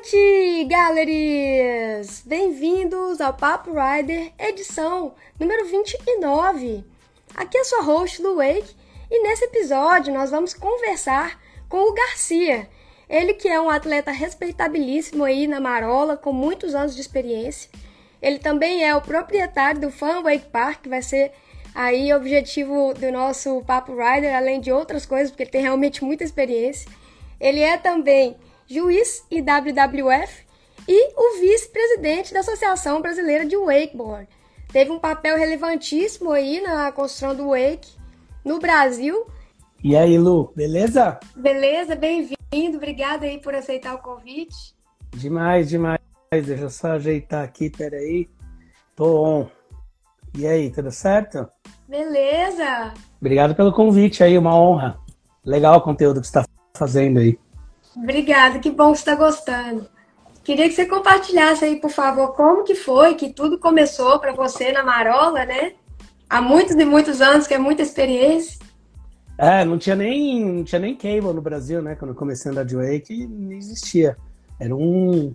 noite, galeries! Bem-vindos ao Papo Rider, edição número 29. Aqui é sua host, Lu Wake, e nesse episódio nós vamos conversar com o Garcia. Ele que é um atleta respeitabilíssimo aí na Marola, com muitos anos de experiência. Ele também é o proprietário do Fan Wake Park, que vai ser aí objetivo do nosso Papo Rider, além de outras coisas, porque ele tem realmente muita experiência. Ele é também juiz e WWF e o vice-presidente da Associação Brasileira de Wakeboard. Teve um papel relevantíssimo aí na construção do wake no Brasil. E aí, Lu, beleza? Beleza, bem-vindo. Obrigada aí por aceitar o convite. Demais, demais. Deixa eu só ajeitar aqui, peraí. Tô on. E aí, tudo certo? Beleza. Obrigado pelo convite aí, uma honra. Legal o conteúdo que você está fazendo aí. Obrigada, que bom que está gostando. Queria que você compartilhasse aí, por favor, como que foi que tudo começou para você na Marola, né? Há muitos e muitos anos, que é muita experiência. É, não tinha nem, não tinha nem cable no Brasil, né? Quando eu comecei a andar de wake, não existia. Era um,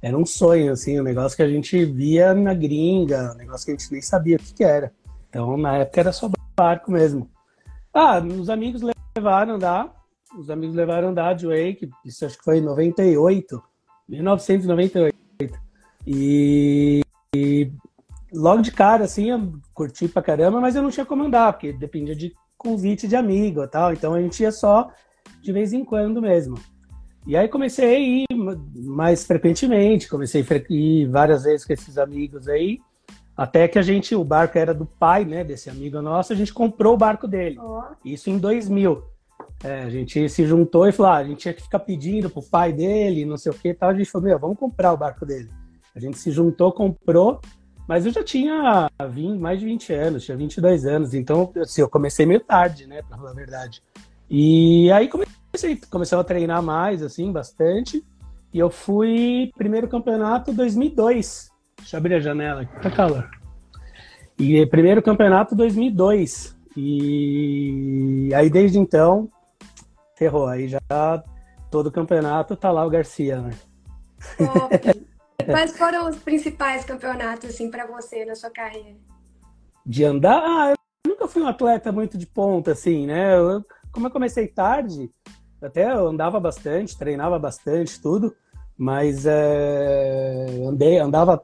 era um sonho, assim, um negócio que a gente via na gringa, um negócio que a gente nem sabia o que, que era. Então, na época era só barco mesmo. Ah, os amigos levaram andar, os amigos levaram a andar de wake, isso acho que foi em 98, 1998. E, e logo de cara, assim, eu curti pra caramba, mas eu não tinha como andar, porque dependia de convite de amigo e tal, então a gente ia só de vez em quando mesmo. E aí comecei a ir mais frequentemente, comecei a ir várias vezes com esses amigos aí, até que a gente, o barco era do pai, né, desse amigo nosso, a gente comprou o barco dele. Oh. Isso em 2000. É, a gente se juntou e falou, ah, a gente tinha que ficar pedindo pro pai dele, não sei o que e tal. A gente falou, meu, vamos comprar o barco dele. A gente se juntou, comprou, mas eu já tinha 20, mais de 20 anos, tinha 22 anos, então assim, eu comecei meio tarde, né, pra falar a verdade. E aí comecei, comecei a treinar mais, assim, bastante, e eu fui primeiro campeonato 2002. Deixa eu abrir a janela tá calor. E primeiro campeonato 2002. E aí desde então ferrou. Aí já todo campeonato tá lá o Garcia, né? Top. Quais foram os principais campeonatos, assim, para você na sua carreira? De andar? Ah, eu nunca fui um atleta muito de ponta, assim, né? Eu, como eu comecei tarde, até eu andava bastante, treinava bastante, tudo, mas é, andei, andava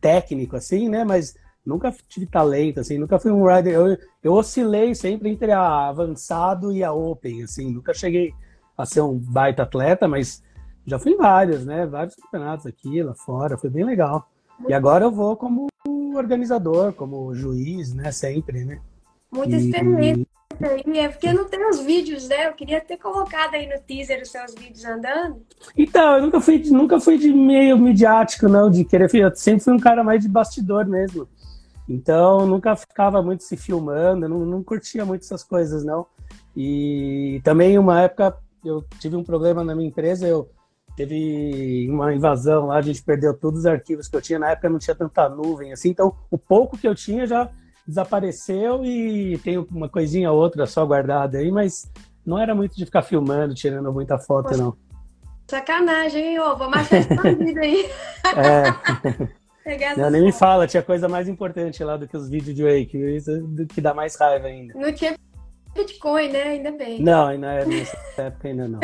técnico, assim, né? Mas nunca tive talento, assim, nunca fui um rider. Eu, eu oscilei sempre entre a avançado e a open, assim, nunca cheguei a ser um baita atleta, mas já fui em vários, né? Vários campeonatos aqui, lá fora, foi bem legal. E agora eu vou como organizador, como juiz, né? Sempre, né? Muita experiência aí, é porque não tem os vídeos, né? Eu queria ter colocado aí no teaser os seus vídeos andando. Então, eu nunca fui, nunca fui de meio midiático, não, de querer. Eu sempre fui um cara mais de bastidor mesmo. Então, nunca ficava muito se filmando, não, não curtia muito essas coisas, não. E também, uma época, eu tive um problema na minha empresa, eu teve uma invasão lá, a gente perdeu todos os arquivos que eu tinha. Na época não tinha tanta nuvem, assim, então o pouco que eu tinha já desapareceu e tem uma coisinha ou outra só guardada aí, mas não era muito de ficar filmando, tirando muita foto, Poxa, não. Sacanagem, hein? Ô, vou marcar escondido aí. É. Não, nem me fala, tinha coisa mais importante lá do que os vídeos de Wake, isso que dá mais raiva ainda. Não tinha Bitcoin, né? Ainda bem. Não, ainda é nessa época ainda não.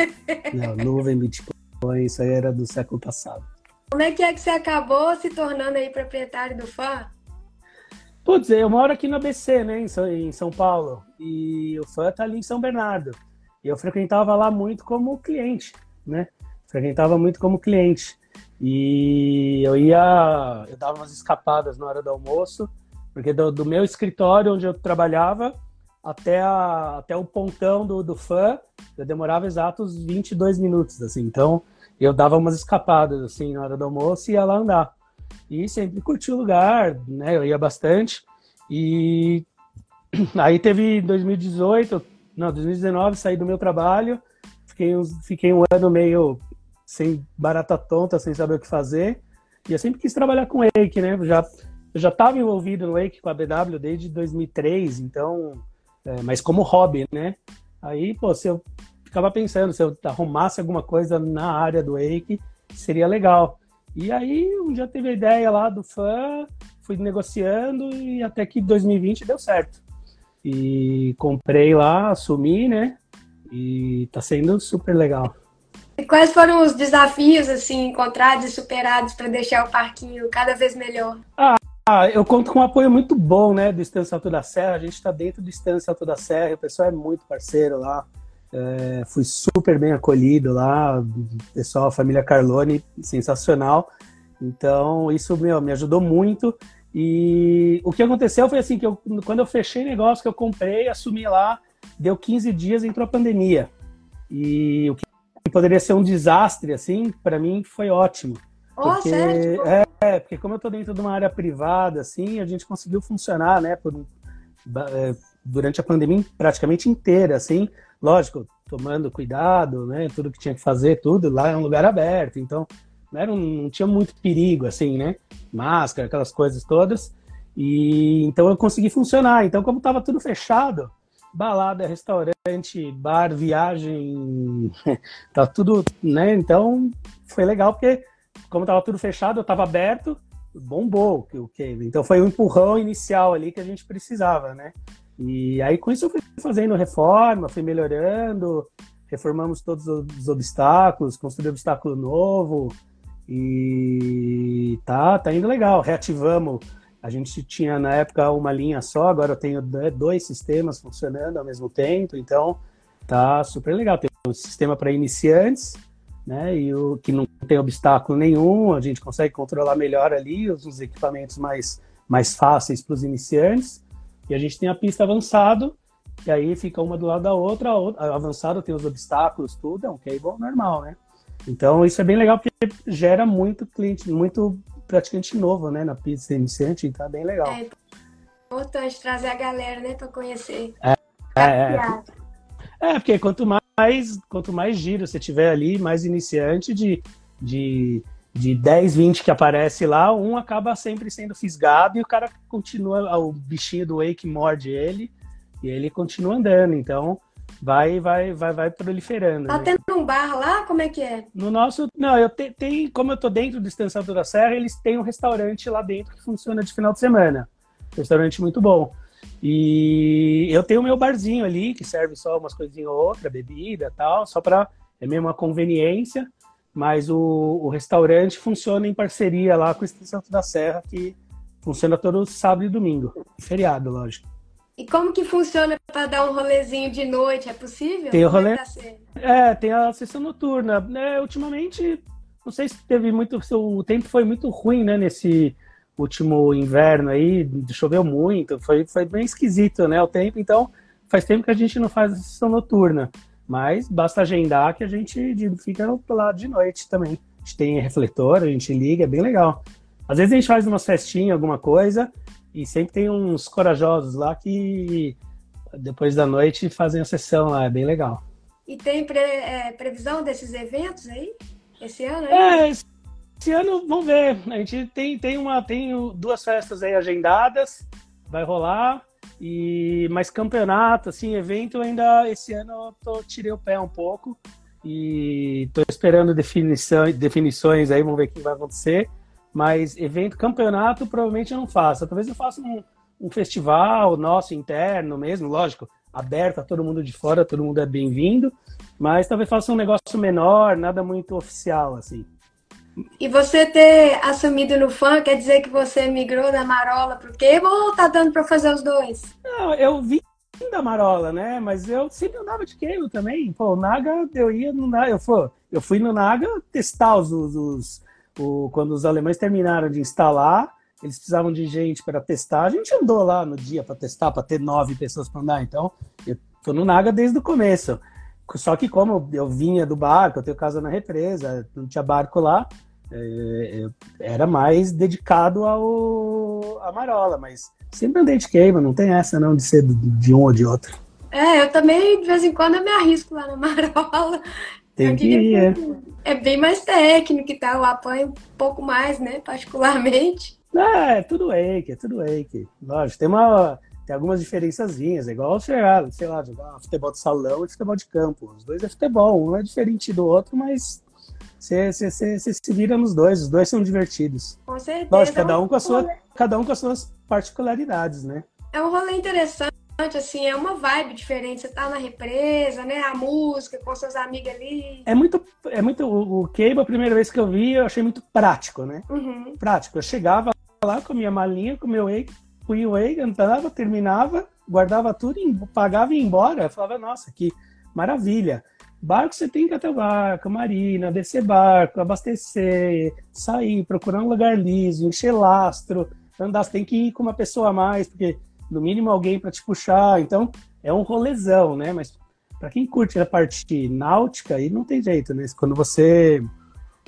Não, nuvem, Bitcoin, isso aí era do século passado. Como é que é que você acabou se tornando aí proprietário do FAM? Putz, eu moro aqui no ABC, né, em São Paulo, e o FAM tá ali em São Bernardo. E eu frequentava lá muito como cliente, né? Frequentava muito como cliente. E eu ia, eu dava umas escapadas na hora do almoço, porque do, do meu escritório onde eu trabalhava até, a, até o pontão do, do fã, eu demorava exatos 22 minutos, assim. Então, eu dava umas escapadas, assim, na hora do almoço e ia lá andar. E sempre curti o lugar, né? Eu ia bastante. E aí teve 2018, não, 2019, saí do meu trabalho, fiquei, fiquei um ano meio sem barata tonta, sem saber o que fazer. E eu sempre quis trabalhar com Wake, né? Eu já eu já estava envolvido no Wake com a BW desde 2003, então, é, mas como hobby, né? Aí, pô, se eu ficava pensando, se eu arrumasse alguma coisa na área do Wake, seria legal. E aí, um dia teve a ideia lá do fã, fui negociando e até que 2020 deu certo. E comprei lá, assumi, né? E tá sendo super legal. E quais foram os desafios assim encontrados e superados para deixar o parquinho cada vez melhor? Ah, eu conto com um apoio muito bom, né, do Estância Alto da Serra. A gente está dentro do Estância Alto da Serra, o pessoal é muito parceiro lá. É, fui super bem acolhido lá, pessoal, a família Carlone, sensacional. Então, isso meu, me ajudou muito. E o que aconteceu foi assim, que eu, quando eu fechei negócio que eu comprei, assumi lá, deu 15 dias, entrou a pandemia. E o que poderia ser um desastre, assim, para mim foi ótimo. Oh, porque, sério? É, é, porque como eu tô dentro de uma área privada, assim, a gente conseguiu funcionar, né, por é, durante a pandemia praticamente inteira, assim, lógico, tomando cuidado, né, tudo que tinha que fazer, tudo, lá é um lugar aberto, então né, não, não tinha muito perigo, assim, né, máscara, aquelas coisas todas, e então eu consegui funcionar, então como tava tudo fechado, balada, restaurante, bar, viagem, tá tudo, né, então foi legal porque como tava tudo fechado, eu tava aberto, bombou o Cave. Então foi um empurrão inicial ali que a gente precisava, né? E aí com isso eu fui fazendo reforma, fui melhorando, reformamos todos os obstáculos, construí obstáculo novo e tá, tá indo legal. Reativamos, a gente tinha na época uma linha só, agora eu tenho dois sistemas funcionando ao mesmo tempo, então tá super legal. Tem um sistema para iniciantes, né? E o que não tem obstáculo nenhum, a gente consegue controlar melhor ali os equipamentos mais, mais fáceis para os iniciantes. E a gente tem a pista avançado, e aí fica uma do lado da outra, a, outra, a avançado tem os obstáculos, tudo, é um cable normal, né? Então isso é bem legal porque gera muito cliente, muito praticante novo, né, na pista iniciante, então é bem legal. É importante trazer a galera, né, para conhecer. É, é, é. é, porque quanto mais mais, quanto mais giro você tiver ali, mais iniciante de, de, de 10, 20 que aparece lá, um acaba sempre sendo fisgado e o cara continua, o bichinho do Wake morde ele e ele continua andando. Então, vai, vai, vai, vai proliferando. Tá né? tendo um bar lá? Como é que é? No nosso, não, eu te, tem, como eu tô dentro do Estância da Serra, eles têm um restaurante lá dentro que funciona de final de semana. Restaurante muito bom. E eu tenho meu barzinho ali, que serve só umas coisinhas ou outra, bebida tal, só para é mesmo uma conveniência, mas o, o, restaurante funciona em parceria lá com o Estado da Serra, que funciona todo sábado e domingo, feriado, lógico. E como que funciona para dar um rolezinho de noite? É possível? Tem o é rolê. É, tem a sessão noturna. É, ultimamente, não sei se teve muito. O tempo foi muito ruim, né, nesse último inverno aí, choveu muito, foi, foi bem esquisito, né, o tempo, então faz tempo que a gente não faz a sessão noturna, mas basta agendar que a gente fica lá de noite também. A gente tem refletor, a gente liga, é bem legal. Às vezes a gente faz uma festinha, alguma coisa, e sempre tem uns corajosos lá que depois da noite fazem a sessão lá, é bem legal. E tem pre, é, previsão desses eventos aí? Esse ano? Aí? É, esse ano, vamos ver. A gente tem, tem, uma, tem duas festas aí agendadas, vai rolar. E mais campeonato, assim, evento ainda esse ano eu tô, tirei o pé um pouco e tô esperando definição, definições aí, vamos ver o que vai acontecer. Mas evento, campeonato, provavelmente eu não faço. Talvez eu faça um, um festival nosso interno mesmo, lógico, aberto a todo mundo de fora, todo mundo é bem-vindo. Mas talvez faça um negócio menor, nada muito oficial, assim. E você ter assumido no fã quer dizer que você migrou da Marola pro Cable ou tá dando para fazer os dois? Não, eu vim da Marola, né? Mas eu sempre andava de Cable também. Pô, o Naga, eu ia no Naga, eu, fui, eu fui no Naga testar os, os o, quando os alemães terminaram de instalar, eles precisavam de gente para testar. A gente andou lá no dia para testar, para ter nove pessoas para andar. Então, eu tô no Naga desde o começo. Só que como eu vinha do barco, eu tenho casa na represa, não tinha barco lá, é, era mais dedicado ao a Marola, mas sempre andei de queima, não tem essa não de ser de um ou de outro. É, eu também de vez em quando eu me arrisco lá na Marola. Tem que ir, é. É bem mais técnico e tal, eu apanho um pouco mais, né, particularmente. É, é tudo wake, é tudo wake. Lógico, tem uma tem algumas diferençazinhas, é igual sei lá, sei lá, jogar futebol de salão e futebol de campo. Os dois é futebol, um é diferente do outro, mas você, se vira nos dois, os dois são divertidos. Com certeza. Lógico, cada um com, a sua, cada um com as suas particularidades, né? É um rolê interessante, assim, é uma vibe diferente. Você tá na represa, né? A música com seus amigos ali. É muito. É muito o, o Cable, a primeira vez que eu vi, eu achei muito prático, né? Uhum. Prático. Eu chegava lá com a minha malinha, com o meu wake, fui o wake, entrava, terminava, guardava tudo, pagava e ia embora. Eu falava, nossa, que maravilha. Barco você tem que ir até o barco, marina, descer barco, abastecer, sair, procurar um lugar liso, encher lastro, andar. Você tem que ir com uma pessoa a mais, porque no mínimo alguém para te puxar. Então é um rolezão, né? Mas para quem curte a parte náutica, aí não tem jeito, né? Quando você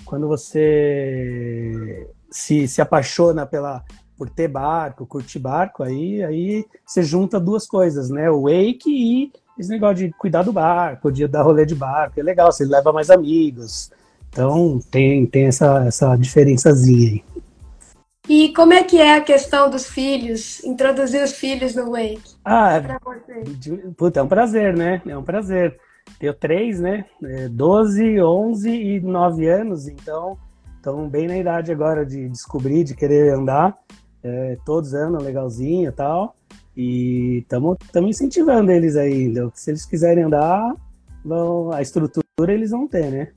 quando você se, se apaixona pela por ter barco, curtir barco, aí aí você junta duas coisas, né? O wake e esse negócio de cuidar do barco, de dar rolê de barco, é legal, você leva mais amigos. Então tem, tem essa, essa diferençazinha aí. E como é que é a questão dos filhos, introduzir os filhos no Wake? Ah, é, puta, é um prazer, né? É um prazer. Tenho três, né? É, 12, 11 e 9 anos, então estão bem na idade agora de descobrir, de querer andar. É, todos andam legalzinho e tal. E estamos incentivando eles aí. Se eles quiserem andar, vão, a estrutura eles vão ter, né?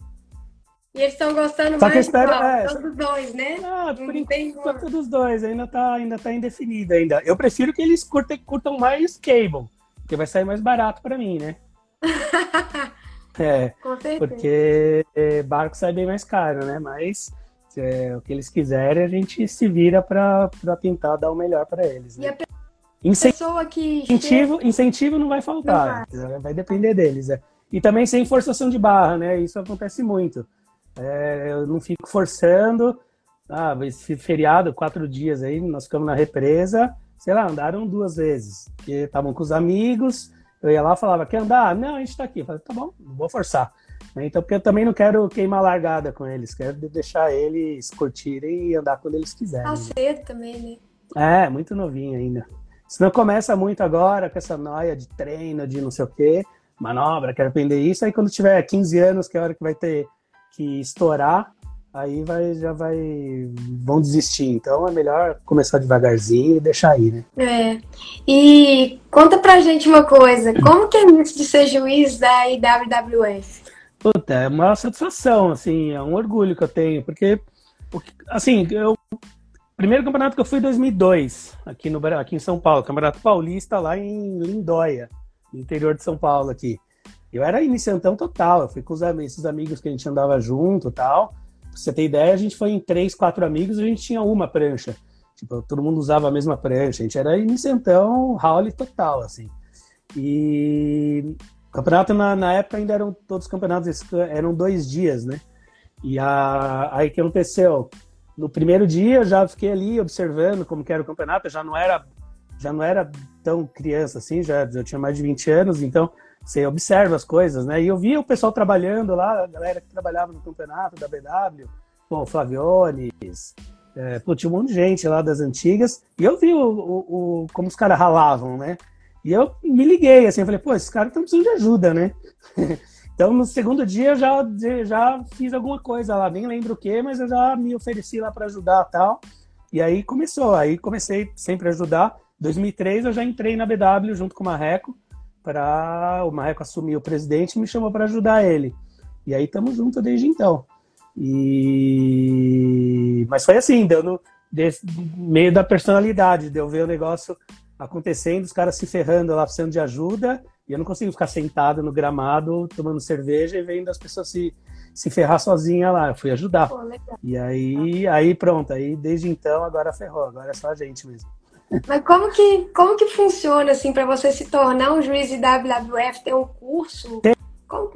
E eles estão gostando Só mais que espero, é, dos dois, né? Ah, por enquanto dos dois, ainda tá, ainda tá indefinido ainda. Eu prefiro que eles curtem, curtam mais cable, porque vai sair mais barato para mim, né? é, Com certeza. porque é, barco sai bem mais caro, né? Mas é, o que eles quiserem, a gente se vira para tentar dar o melhor para eles. Né? E a pessoa que incentivo, incentivo não vai faltar, não vai. vai depender deles. É. E também sem forçação de barra, né? Isso acontece muito. É, eu não fico forçando. Ah, esse feriado, quatro dias aí, nós ficamos na represa, sei lá, andaram duas vezes. Porque estavam com os amigos, eu ia lá e falava, quer andar? Não, a gente tá aqui. Eu falei, tá bom, não vou forçar. Então, porque eu também não quero queimar largada com eles, quero deixar eles curtirem e andar quando eles quiserem. Tá cedo também, né? É, muito novinho ainda. Se não começa muito agora com essa noia de treino, de não sei o quê, manobra, quero aprender isso, aí quando tiver 15 anos, que é a hora que vai ter que estourar, aí vai, já vai. vão desistir. Então é melhor começar devagarzinho e deixar aí, né? É. E conta pra gente uma coisa: como que é isso de ser juiz da IWWF? Puta, é uma satisfação, assim, é um orgulho que eu tenho, porque, assim, eu. Primeiro campeonato que eu fui em 2002, aqui, no, aqui em São Paulo, Campeonato Paulista, lá em Lindóia, interior de São Paulo aqui. Eu era iniciantão total, eu fui com os, esses amigos que a gente andava junto tal. Pra você ter ideia, a gente foi em três, quatro amigos, a gente tinha uma prancha. Tipo, todo mundo usava a mesma prancha, a gente era iniciantão, Howley total, assim. E o campeonato na, na época ainda eram todos os campeonatos eram dois dias, né? E a, aí que aconteceu? No primeiro dia eu já fiquei ali observando como que era o campeonato, eu já não era já não era tão criança assim, já, já tinha mais de 20 anos, então você observa as coisas, né? E eu via o pessoal trabalhando lá, a galera que trabalhava no campeonato da BW, bom, Flaviones, é, tinha um monte de gente lá das antigas, e eu vi o, o, o como os caras ralavam, né? E eu me liguei, assim, falei, pô, esses caras estão precisando de ajuda, né? então, no segundo dia, eu já, já fiz alguma coisa lá, nem lembro o que, mas eu já me ofereci lá para ajudar tal. E aí começou, aí comecei sempre a ajudar. 2003 eu já entrei na BW junto com o Marreco, para o Marreco assumir o presidente e me chamou para ajudar ele. E aí estamos juntos desde então. E mas foi assim, desse, meio da personalidade, deu ver o negócio acontecendo, os caras se ferrando lá precisando de ajuda, e eu não consigo ficar sentado no gramado tomando cerveja e vendo as pessoas se, se ferrar sozinha lá. Eu fui ajudar. Pô, e aí, aí pronto, aí desde então agora ferrou, agora é só a gente mesmo. Mas como que, como que funciona, assim, para você se tornar um juiz de WWF? Tem um curso? Tem,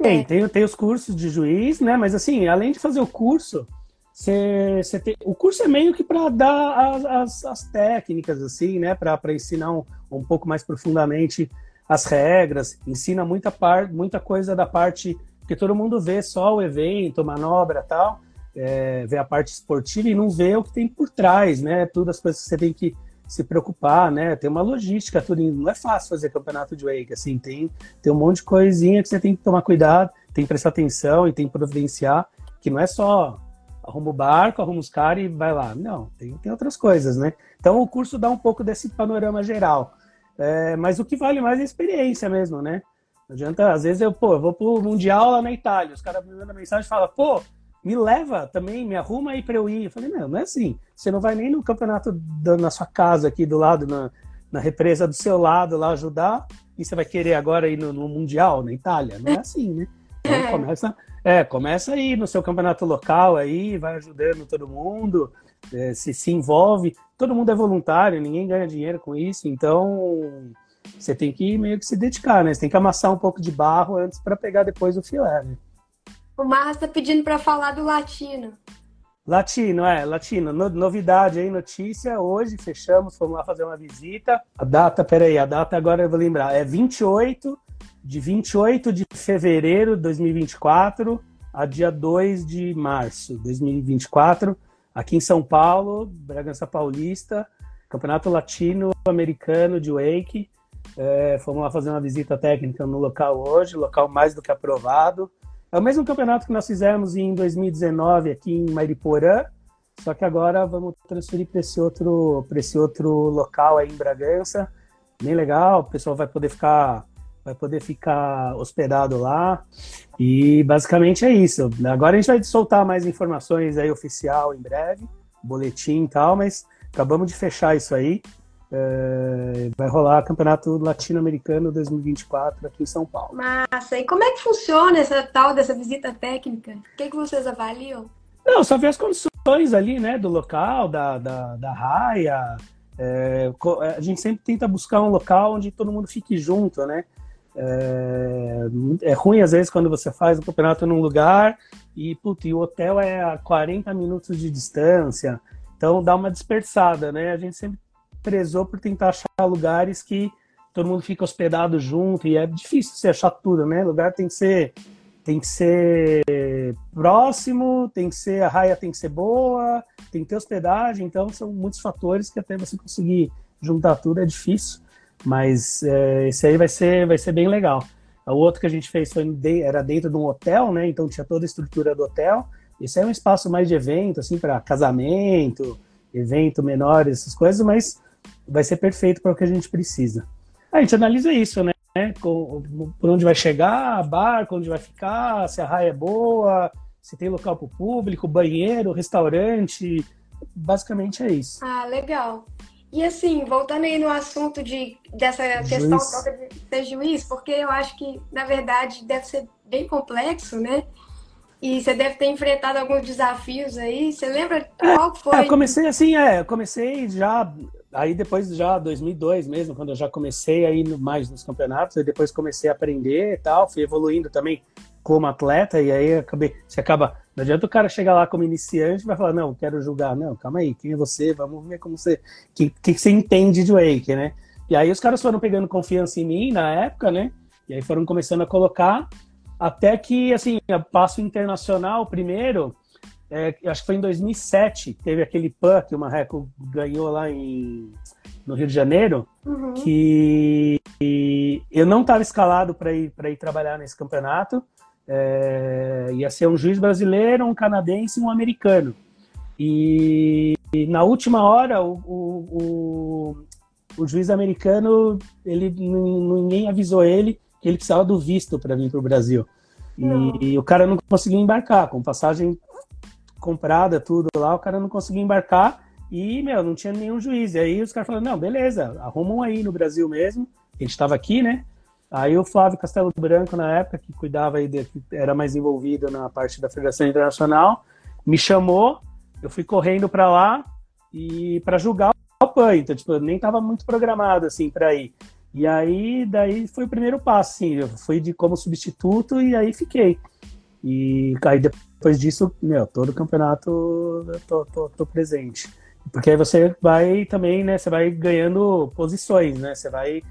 tem, é? tem, tem, os cursos de juiz, né? Mas, assim, além de fazer o curso, você, você tem, o curso é meio que para dar as, as, as, técnicas, assim, né? Para ensinar um, um pouco mais profundamente as regras, ensina muita, par, muita coisa da parte... Porque todo mundo vê só o evento, manobra tal, é, vê a parte esportiva e não vê o que tem por trás, né? Todas as coisas que você tem que se preocupar, né? Tem uma logística, tudo não é fácil fazer campeonato de wake, assim, tem, tem um monte de coisinha que você tem que tomar cuidado, tem que prestar atenção e tem que providenciar. que não é só arruma o barco, arruma os caras e vai lá. Não, tem, tem outras coisas, né? Então o curso dá um pouco desse panorama geral. É, mas o que vale mais é a experiência mesmo, né? Não adianta, às vezes eu, pô, eu vou pro Mundial lá na Itália, os caras me mandam mensagem e falam, pô, me leva também, me arruma aí pra eu ir. Eu falei, não, não é assim. Você não vai nem no campeonato da, na sua casa aqui do lado, na, na represa do seu lado lá ajudar, e você vai querer agora ir no, no Mundial, na Itália. Não é assim, né? Então é. começa, é, começa aí no seu campeonato local aí, vai ajudando todo mundo, é, se, se envolve. Todo mundo é voluntário, ninguém ganha dinheiro com isso, então você tem que meio que se dedicar, né? Você tem que amassar um pouco de barro antes para pegar depois o filé, né? O Marras está pedindo para falar do latino. Latino, é, latino. No, novidade aí, notícia. Hoje fechamos, fomos lá fazer uma visita. A data, peraí, a data agora eu vou lembrar. É 28, de 28 de fevereiro de 2024 a dia 2 de março de 2024, aqui em São Paulo, Bragança Paulista, Campeonato Latino-Americano de Wake. É, fomos lá fazer uma visita técnica no local hoje, local mais do que aprovado. É o mesmo campeonato que nós fizemos em 2019 aqui em Mariporã, só que agora vamos transferir para esse outro para esse outro local aí em Bragança. Bem legal, o pessoal vai poder ficar vai poder ficar hospedado lá. E basicamente é isso. Agora a gente vai soltar mais informações aí oficial em breve, boletim e tal, mas acabamos de fechar isso aí. É, vai rolar Campeonato Latino-Americano 2024 aqui em São Paulo. Massa! E como é que funciona essa tal dessa visita técnica? O que, que vocês avaliam? Não, só ver as condições ali, né, do local, da, da, da raia. É, a gente sempre tenta buscar um local onde todo mundo fique junto, né? É, é ruim às vezes quando você faz o campeonato num lugar e, putz, e o hotel é a 40 minutos de distância, então dá uma dispersada, né? A gente sempre prezou por tentar achar lugares que todo mundo fica hospedado junto e é difícil você achar tudo, né? Lugar tem que ser tem que ser próximo, tem que ser a raia tem que ser boa, tem que ter hospedagem, então são muitos fatores que até você conseguir juntar tudo é difícil, mas é, esse aí vai ser vai ser bem legal. O outro que a gente fez foi era dentro de um hotel, né? Então tinha toda a estrutura do hotel. Esse é um espaço mais de evento, assim, para casamento, evento menor, essas coisas, mas vai ser perfeito para o que a gente precisa. A gente analisa isso, né? Por onde vai chegar, barco, onde vai ficar, se a raia é boa, se tem local para o público, banheiro, restaurante. Basicamente é isso. Ah, legal. E assim, voltando aí no assunto de, dessa juiz. questão de ser juiz, porque eu acho que, na verdade, deve ser bem complexo, né? E você deve ter enfrentado alguns desafios aí. Você lembra qual foi? É, comecei assim, é, comecei já aí depois já 2002 mesmo, quando eu já comecei aí mais nos campeonatos, aí depois comecei a aprender e tal, fui evoluindo também como atleta e aí acabei, você acaba, não adianta o cara chegar lá como iniciante e vai falar, não, quero julgar, não, calma aí, quem é você? Vamos ver como você, que, que você entende de wake, né? E aí os caras foram pegando confiança em mim na época, né? E aí foram começando a colocar, até que, assim, passo internacional primeiro, é, acho que foi em 2007, teve aquele PAN que o Marreco ganhou lá em, no Rio de Janeiro, uhum. que eu não estava escalado para ir, ir trabalhar nesse campeonato. É, ia ser um juiz brasileiro, um canadense e um americano. E, e na última hora, o, o, o, o juiz americano, ele ninguém avisou ele que ele precisava do visto para vir para o Brasil. E, e, o cara não conseguiu embarcar, com passagem comprada, tudo lá, o cara não conseguia embarcar e, meu, não tinha nenhum juiz. E aí os caras falaram, não, beleza, arrumam aí no Brasil mesmo. A gente estava aqui, né? Aí o Flávio Castelo Branco, na época, que cuidava aí, de, que era mais envolvido na parte da Federação Internacional, me chamou, eu fui correndo para lá e para julgar o PAN. Então, tipo, eu nem estava muito programado, assim, para ir. E aí, daí foi o primeiro passo, assim, eu fui de como substituto e aí fiquei. E aí depois disso, meu, todo campeonato eu tô, tô, tô, presente. Porque aí você vai também, né? Você vai ganhando posições, né? Você vai.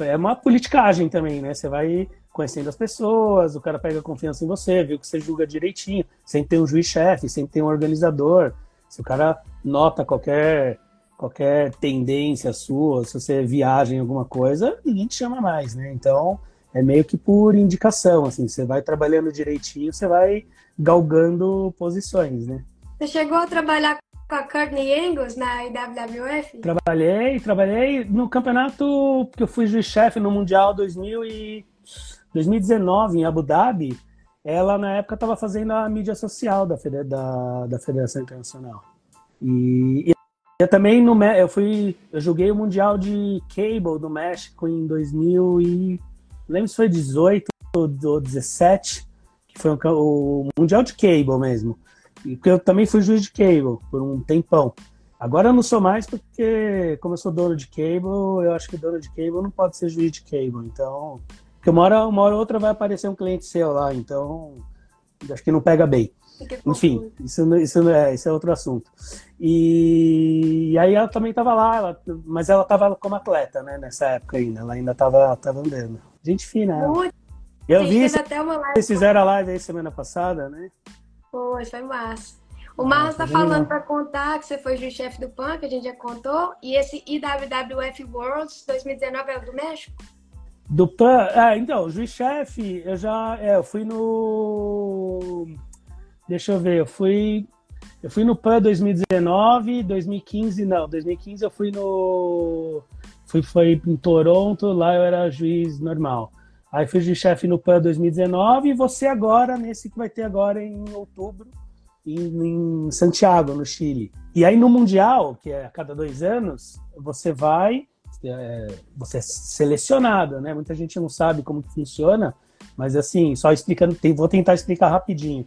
É uma politicagem também, né? Você vai conhecendo as pessoas, o cara pega confiança em você, viu que você julga direitinho. Sempre tem um juiz-chefe, sempre tem um organizador. Se o cara nota qualquer qualquer tendência sua, se você viaja em alguma coisa, ninguém te chama mais, né? Então, é meio que por indicação, assim, você vai trabalhando direitinho, você vai galgando posições, né? Você chegou a trabalhar com a Courtney Angus na IWWF? Trabalhei, trabalhei no campeonato, porque eu fui juiz-chefe no Mundial 2000 e 2019 em Abu Dhabi. Ela, na época, estava fazendo a mídia social da, da, da Federação Internacional. E, e eu também no eu fui eu joguei o mundial de cable no México em 2000 e lembro se foi 18 ou 17 que foi o, mundial de cable mesmo e porque eu também fui juiz de cable por um tempão agora eu não sou mais porque como eu sou dono de cable eu acho que dono de cable não pode ser juiz de cable então porque uma hora uma hora ou outra vai aparecer um cliente seu lá então acho que não pega bem enfim, isso, isso, é, isso é outro assunto. E, e aí ela também estava lá, ela, mas ela estava como atleta, né, nessa época ainda. Ela ainda estava tava andando. Gente fina. Ela. Eu vi, até uma live vocês fizeram a live aí semana passada, né? Foi, foi massa. O Marlon tá falando para contar que você foi juiz-chefe do PAN, que a gente já contou, e esse IWWF Worlds 2019 é o do México? Do PAN, ah, então, juiz-chefe, eu já, é, eu fui no Deixa eu ver, eu fui. Eu fui no PAN 2019, 2015 não, 2015 eu fui no. Fui, foi em Toronto, lá eu era juiz normal. Aí fui de chefe no PAN 2019 e você agora, nesse que vai ter agora em outubro, em, em, Santiago, no Chile. E aí no Mundial, que é a cada dois anos, você vai, é, você é selecionado, né? Muita gente não sabe como que funciona, mas assim, só explicando, tem, vou tentar explicar rapidinho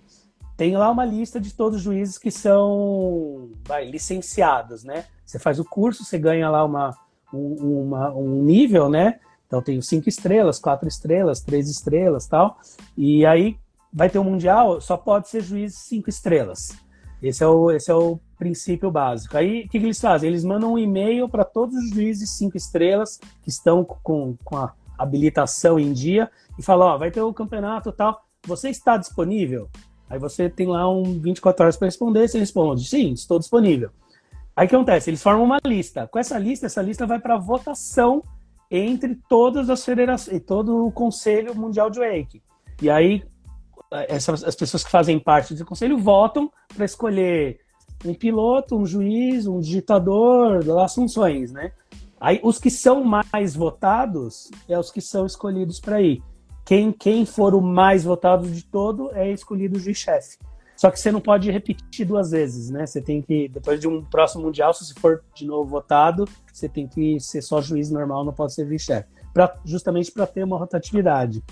tem lá uma lista de todos os juízes que são vai, licenciados, né? Você faz o curso, você ganha lá uma, um, uma, um nível, né? Então tem cinco estrelas, quatro estrelas, três estrelas tal. E aí vai ter um mundial, só pode ser juiz cinco estrelas. Esse é o, esse é o princípio básico. Aí o que, que eles fazem? Eles mandam um e-mail para todos os juízes cinco estrelas que estão com, com a habilitação em dia e falam: Ó, vai ter o campeonato tal. Você está disponível? Aí você tem lá um 24 horas para responder, você responde, sim, estou disponível. Aí o que acontece? Eles formam uma lista. Com essa lista, essa lista vai para votação entre todas as federações, todo o Conselho Mundial de Wake. E aí essas, as pessoas que fazem parte do conselho votam para escolher um piloto, um juiz, um digitador, das funções, né? Aí os que são mais votados é os que são escolhidos para ir quem, quem for o mais votado de todo é escolhido o juiz-chefe. Só que você não pode repetir duas vezes, né? Você tem que, depois de um próximo mundial, se você for de novo votado, você tem que ser só juiz normal, não pode ser juiz-chefe. Justamente para ter uma rotatividade.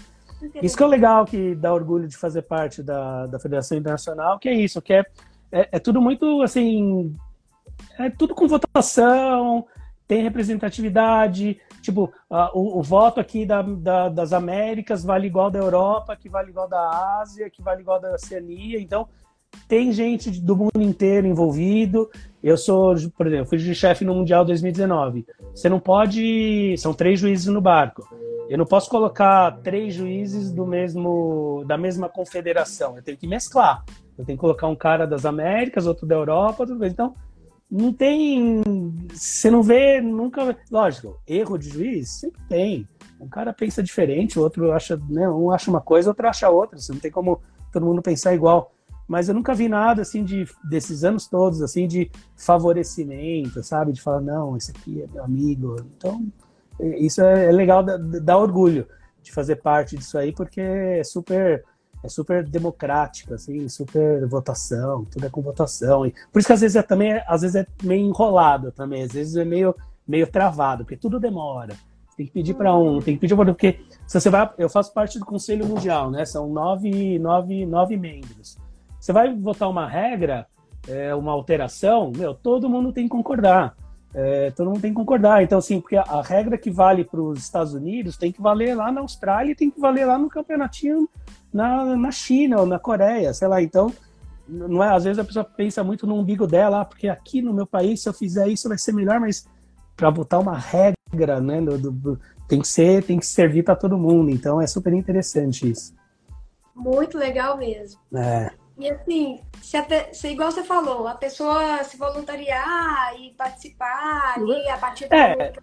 Isso que é legal, que dá orgulho de fazer parte da, da Federação Internacional, que é isso, que é, é, é tudo muito, assim, é tudo com votação, tem representatividade, tipo, uh, o, o, voto aqui da, da, das Américas vale igual da Europa, que vale igual da Ásia, que vale igual da Oceania, então tem gente do mundo inteiro envolvido. Eu sou, por exemplo, fui de chefe no Mundial 2019. Você não pode. São três juízes no barco. Eu não posso colocar três juízes do mesmo da mesma confederação. Eu tenho que mesclar. Eu tenho que colocar um cara das Américas, outro da Europa, outro... então não tem. Você não vê nunca. Lógico, erro de juiz sempre tem. Um cara pensa diferente, o outro acha, né? Um acha uma coisa, outro acha outra. Você não tem como todo mundo pensar igual. Mas eu nunca vi nada assim de desses anos todos assim de favorecimento, sabe? De falar não, esse aqui é meu amigo. Então isso é, é legal, dá, dá orgulho de fazer parte disso aí, porque é super é super democrática, assim, super votação, tudo é com votação. E por isso que às vezes é também, às vezes é meio enrolado também, às vezes é meio, meio travado, porque tudo demora. Tem que pedir para um, tem que pedir para porque se você vai, eu faço parte do Conselho Mundial, né? São nove, nove, nove membros. Você vai votar uma regra, é, uma alteração, meu, todo mundo tem que concordar. É, todo mundo tem que concordar. Então, assim, porque a, a regra que vale para os Estados Unidos tem que valer lá na Austrália e tem que valer lá no campeonatinho na, na China ou na Coreia, sei lá. Então, não é, às vezes a pessoa pensa muito no umbigo dela, ah, porque aqui no meu país, se eu fizer isso, vai ser melhor, mas para botar uma regra, né, do, do, tem que ser, tem que servir para todo mundo. Então, é super interessante isso. Muito legal mesmo. É. E assim, se, se igual você falou, a pessoa se voluntariar e participar ali a partir do é,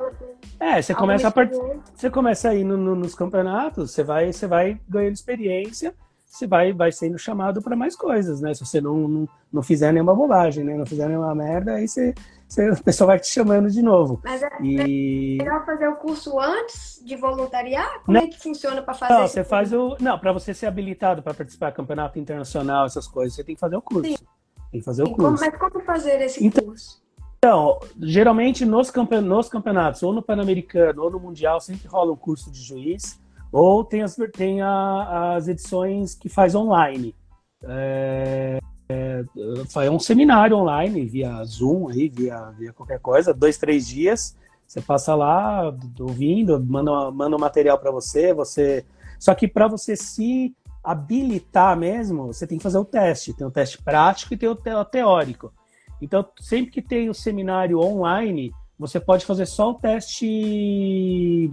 é, você começa a part... você começa a ir no, no, nos campeonatos, você vai, você vai ganhando experiência, você vai, vai sendo chamado para mais coisas, né? Se você não, não, não fizer nenhuma bobagem, né? Não fizer nenhuma merda, aí você, o pessoal vai te chamando de novo. Mas é e... melhor fazer o curso antes de voluntariar? Como não, é que funciona para fazer? Não, você faz o. Não, para você ser habilitado para participar do campeonato internacional, essas coisas, você tem que fazer o curso. Sim. Tem que fazer o curso. Como, mas como fazer esse então, curso? Então, geralmente nos, nos campeonatos, ou no Pan-Americano ou no Mundial, sempre rola um curso de juiz ou tem as, tem a, as edições que faz online. É, é, é, um seminário online, via Zoom, aí, via, via qualquer coisa, dois, três dias. Você passa lá ouvindo, manda, manda um material para você, você. Só que para você se habilitar mesmo, você tem que fazer o teste. Tem o teste prático e tem o teórico. Então, sempre que tem o seminário online, você pode fazer só o teste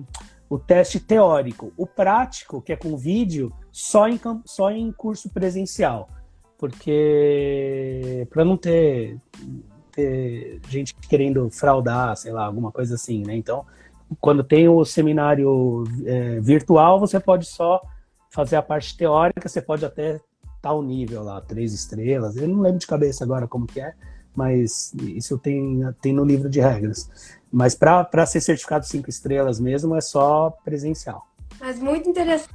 o teste teórico. O prático, que é com vídeo, só em, só em curso presencial. Porque para não ter, ter gente querendo fraudar, sei lá, alguma coisa assim, né? Então, quando tem o seminário é, virtual, você pode só fazer a parte teórica, você pode até tal nível lá, três estrelas. Eu não lembro de cabeça agora como que é, mas isso tem, tem no livro de regras. Mas para ser certificado cinco estrelas mesmo, é só presencial. Mas muito interessante,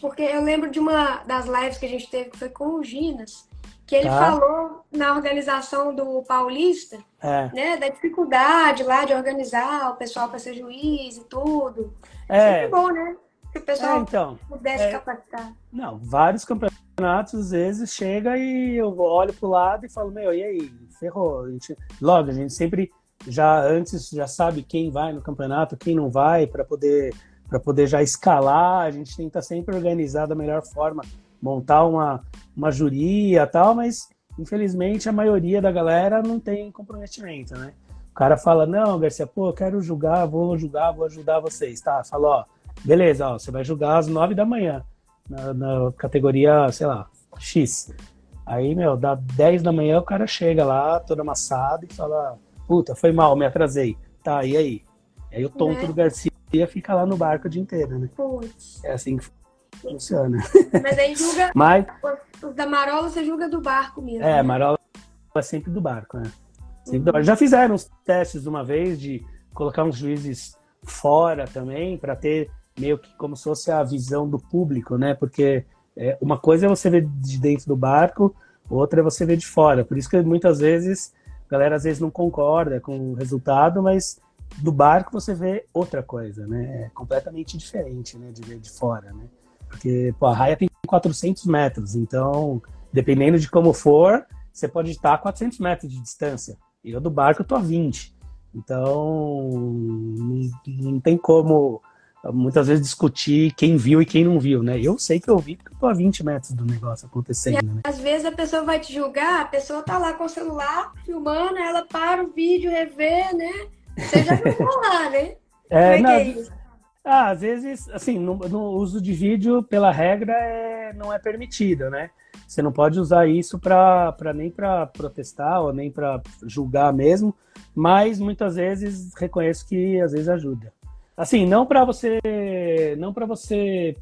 porque eu lembro de uma das lives que a gente teve, que foi com o Ginas, que ele tá. falou na organização do Paulista, é. né, da dificuldade lá de organizar o pessoal para ser juiz e tudo. É Sempre bom, né? Se o pessoal é, então, pudesse é... capacitar. Não, vários campeonatos, às vezes, chega e eu olho pro lado e falo, meu, e aí? Ferrou. A gente... Logo, a gente sempre já antes já sabe quem vai no campeonato, quem não vai, para poder para poder já escalar, a gente tenta sempre organizar da melhor forma, montar uma, uma juria tal, mas infelizmente a maioria da galera não tem comprometimento, né? O cara fala, não, Garcia, pô, eu quero julgar, vou julgar, vou ajudar vocês, tá? Fala, ó, beleza, ó, você vai julgar às nove da manhã, na, na categoria, sei lá, X. Aí, meu, dá 10 da manhã o cara chega lá, todo amassado, e fala, Puta, foi mal, me atrasei. Tá, e aí? Aí o tonto né? do Garcia fica lá no barco o dia inteiro, né? Putz. É assim que funciona. Mas aí julga. Mas... Da Marola você julga do barco mesmo. É, né? Marola é sempre do barco, né? Sempre uhum. do barco. Já fizeram uns testes uma vez de colocar uns juízes fora também, para ter meio que como se fosse a visão do público, né? Porque é, uma coisa é você ver de dentro do barco, outra é você ver de fora. Por isso que muitas vezes a galera às vezes não concorda com o resultado, mas do barco você vê outra coisa, né? É completamente diferente, né? De ver de fora, né? Porque pô, a raia tem 400 metros, então, dependendo de como for, você pode estar a 400 metros de distância. E eu do barco eu tô a 20. Então, não, não tem como muitas vezes discutir quem viu e quem não viu, né? Eu sei que eu vi porque eu tô a 20 metros do negócio acontecendo, né? Às vezes a pessoa vai te julgar, a pessoa tá lá com o celular filmando, ela para o vídeo, revê, né? Você já viu lá, né? É, Como é, não, é isso? Ah, às vezes, assim, no, no, uso de vídeo, pela regra, é, não é permitido, né? Você não pode usar isso para nem para protestar ou nem para julgar mesmo, mas muitas vezes reconheço que às vezes ajuda. Assim, não para você, não para você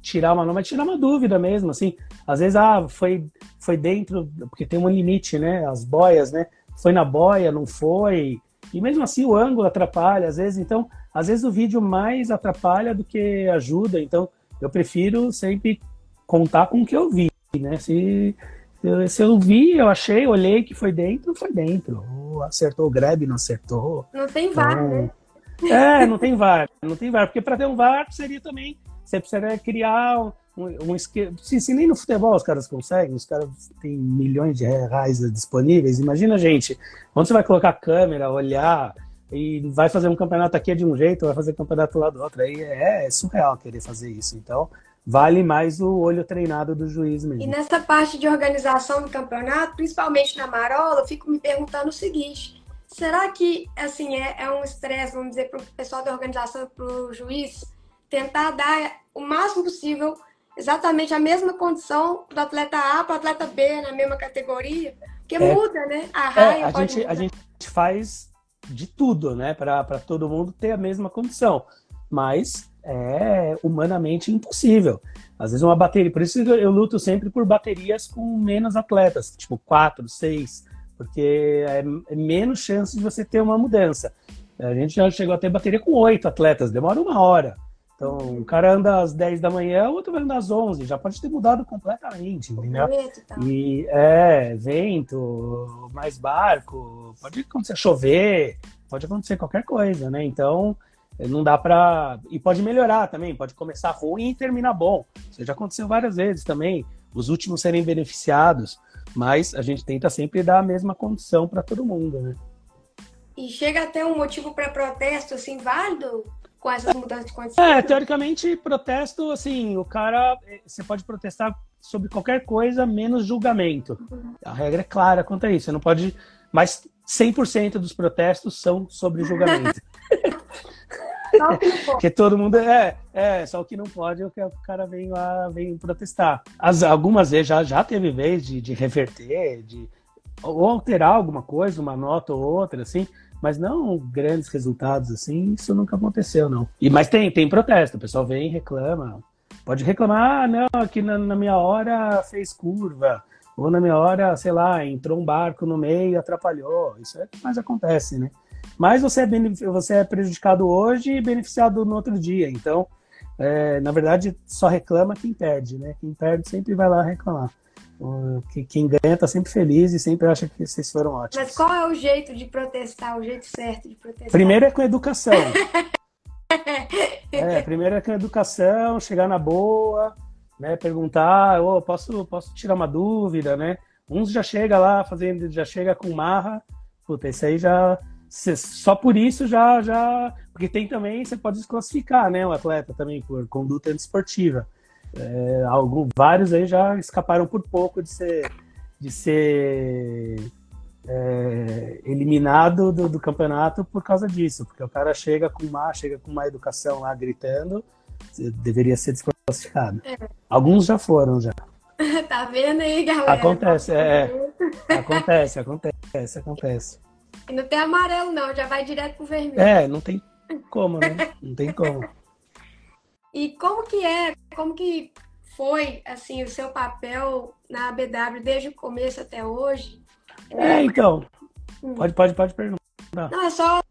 tirar uma, mas tirar uma dúvida mesmo, assim. Às vezes ah, foi foi dentro, porque tem um limite, né? As boias, né? Foi na boia, não foi. E mesmo assim o ângulo atrapalha às vezes, então, às vezes o vídeo mais atrapalha do que ajuda, então eu prefiro sempre contar com o que eu vi, né? Se se eu vi, eu achei, olhei que foi dentro, foi dentro. acertou o grab, não acertou. Não tem VAR, então, né? É, não tem VAR. Não tem VAR. Porque para ter um VAR seria também. Você precisaria criar um, um esquema. Se, se, nem no futebol os caras conseguem, os caras têm milhões de reais disponíveis. Imagina, gente, onde você vai colocar câmera, olhar e vai fazer um campeonato aqui de um jeito, vai fazer campeonato lá do outro. Aí é, é surreal querer fazer isso. Então, vale mais o olho treinado do juiz mesmo. E nessa parte de organização do campeonato, principalmente na Marola, eu fico me perguntando o seguinte: Será que, assim, é, é um estresse, vamos dizer, para o pessoal da organização, para o juiz, tentar dar o máximo possível exatamente a mesma condição do atleta A para o atleta B na mesma categoria? Porque é, muda, né? A raia é, a gente, a gente faz de tudo, né? Para todo mundo ter a mesma condição. Mas é humanamente impossível. Às vezes uma bateria, por isso eu luto sempre por baterias com menos atletas, tipo quatro, seis, porque é, é menos chance de você ter uma mudança. A gente já chegou a ter bateria com oito atletas, demora uma hora. Então, um cara anda às 10 da manhã, o outro vai andar às 11, já pode ter mudado completamente, entendeu? Tá. E é, vento, mais barco, pode acontecer chover, pode acontecer qualquer coisa, né? Então, não dá para e pode melhorar também, pode começar ruim e terminar bom. Isso já aconteceu várias vezes também, os últimos serem beneficiados, mas a gente tenta sempre dar a mesma condição para todo mundo, né? E chega a ter um motivo para protesto assim válido com essas mudanças de condição? É, teoricamente, protesto, assim, o cara, você pode protestar sobre qualquer coisa menos julgamento. Uhum. A regra é clara quanto a isso. Você não pode, mas 100% dos protestos são sobre julgamento. Só o que. Porque todo mundo é, é, só o que não pode é o que o cara vem lá, vem protestar. As, algumas vezes já, já teve vez de, de reverter, de ou alterar alguma coisa, uma nota ou outra, assim, mas não grandes resultados assim, isso nunca aconteceu, não. E mas tem, tem protesto, o pessoal vem reclama. Pode reclamar, ah, não, aqui na, na minha hora fez curva, ou na minha hora, sei lá, entrou um barco no meio e atrapalhou. Isso é o que mais acontece, né? Mas você é, você é prejudicado hoje e beneficiado no outro dia. Então, é, na verdade, só reclama quem perde, né? Quem perde sempre vai lá reclamar. Quem ganha está sempre feliz e sempre acha que vocês foram ótimos. Mas qual é o jeito de protestar, o jeito certo de protestar? Primeiro é com educação. é, primeiro é com educação, chegar na boa, né? Perguntar, oh, posso, posso tirar uma dúvida, né? Uns já chega lá fazendo, já chega com marra, puta, isso aí já só por isso já já porque tem também você pode desclassificar né o atleta também por conduta antiesportiva é, alguns, vários aí já escaparam por pouco de ser, de ser é, eliminado do, do, campeonato por causa disso, porque o cara chega com uma, chega com uma educação lá gritando, deveria ser desclassificado. É. Alguns já foram já. tá vendo aí, galera? Acontece, é. acontece, acontece, acontece. E não tem amarelo, não, já vai direto pro vermelho. É, não tem como, né? Não tem como. E como que é, como que foi, assim, o seu papel na ABW desde o começo até hoje? É, então, hum. pode, pode, pode perguntar. Não, é só,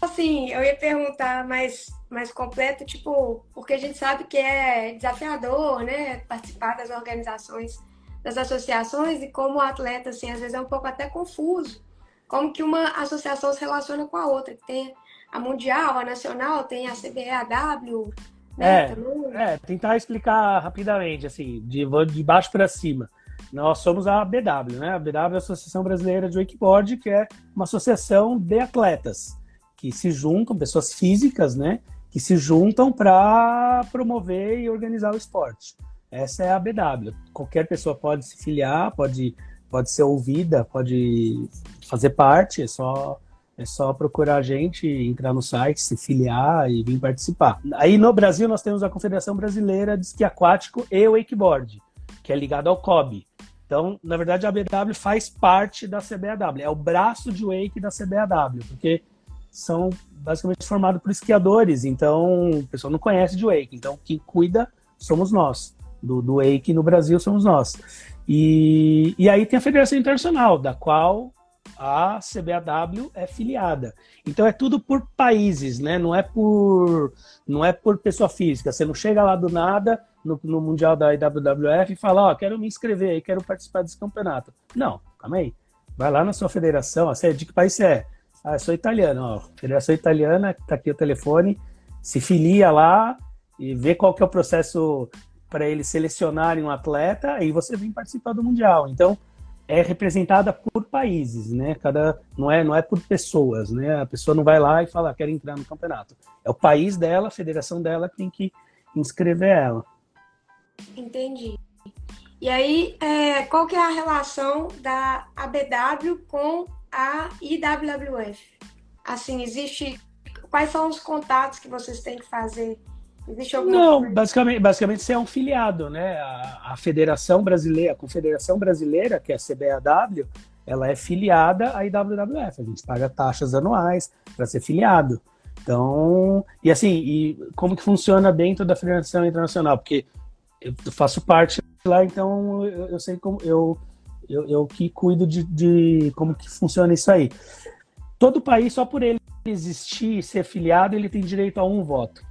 assim, eu ia perguntar mais, mais completo, tipo, porque a gente sabe que é desafiador, né, participar das organizações, das associações, e como atleta, assim, às vezes é um pouco até confuso, como que uma associação se relaciona com a outra, que tem a Mundial, a Nacional, tem a CBAW, é, é, tentar explicar rapidamente, assim, de, de baixo para cima. Nós somos a BW, né? A BW é a Associação Brasileira de Wakeboard, que é uma associação de atletas que se juntam, pessoas físicas, né? Que se juntam para promover e organizar o esporte. Essa é a BW. Qualquer pessoa pode se filiar, pode, pode ser ouvida, pode fazer parte, é só é só procurar a gente, entrar no site, se filiar e vir participar. Aí no Brasil nós temos a Confederação Brasileira de Esqui Aquático e Wakeboard, que é ligado ao COB. Então, na verdade, a BW faz parte da CBAW, é o braço de wake da CBAW, porque são basicamente formados por esquiadores, então o pessoal não conhece de wake, então quem cuida somos nós. Do, do wake no Brasil somos nós. E, e aí tem a Federação Internacional, da qual a CBAW é filiada. Então é tudo por países, né? Não é por não é por pessoa física. Você não chega lá do nada no, no mundial da IWWF e fala, ó, oh, quero me inscrever aí, quero participar desse campeonato. Não, calma aí. Vai lá na sua federação. É de que país você é? Ah, eu sou italiano, ó. Federação Italiana, tá aqui o telefone. Se filia lá e vê qual que é o processo para eles selecionarem um atleta e você vem participar do mundial. Então é representada por países, né? Cada não é não é por pessoas, né? A pessoa não vai lá e fala quero entrar no campeonato. É o país dela, a federação dela tem que inscrever ela. Entendi. E aí, é, qual que é a relação da ABW com a IWWF? Assim, existe quais são os contatos que vocês têm que fazer Existe alguma Não, coisa? basicamente, basicamente você é um filiado, né? A, a Federação Brasileira, a Confederação Brasileira, que é a CBAW, ela é filiada à IWWF. A gente paga taxas anuais para ser filiado. Então, e assim, e como que funciona dentro da Federação Internacional? Porque eu faço parte lá, então eu, eu sei como eu, eu, eu que cuido de, de como que funciona isso aí. Todo país, só por ele existir, ser filiado, ele tem direito a um voto.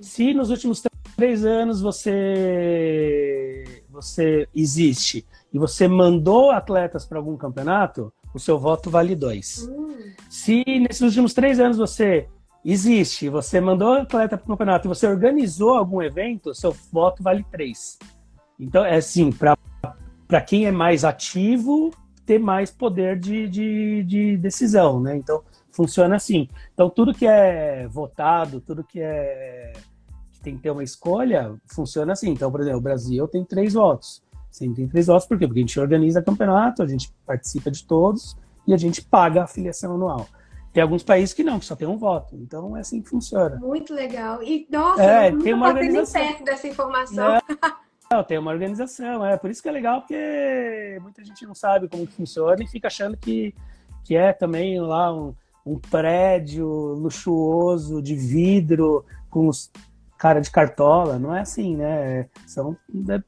Se nos últimos três anos você você existe e você mandou atletas para algum campeonato, o seu voto vale dois. Hum, Se nesses últimos três anos você existe, você mandou atleta para o campeonato e você organizou algum evento, seu voto vale três. Então, é assim, para quem é mais ativo, ter mais poder de, de, de decisão, né? Então, funciona assim. Então, tudo que é votado, tudo que é que tem que ter uma escolha, funciona assim. Então, por exemplo, o Brasil tem três votos. Sim, tem três votos, por quê? Porque a gente organiza campeonato, a gente participa de todos e a gente paga a filiação anual. Tem alguns países que não, que só tem um voto. Então, é assim que funciona. muito legal. E, nossa, É, eu tem uma organização. perto dessa informação. Não, não, tem uma organização, é por isso que é legal, porque muita gente não sabe como que funciona e fica achando que, que é também lá um, um prédio luxuoso de vidro com os cara de cartola, não é assim, né? São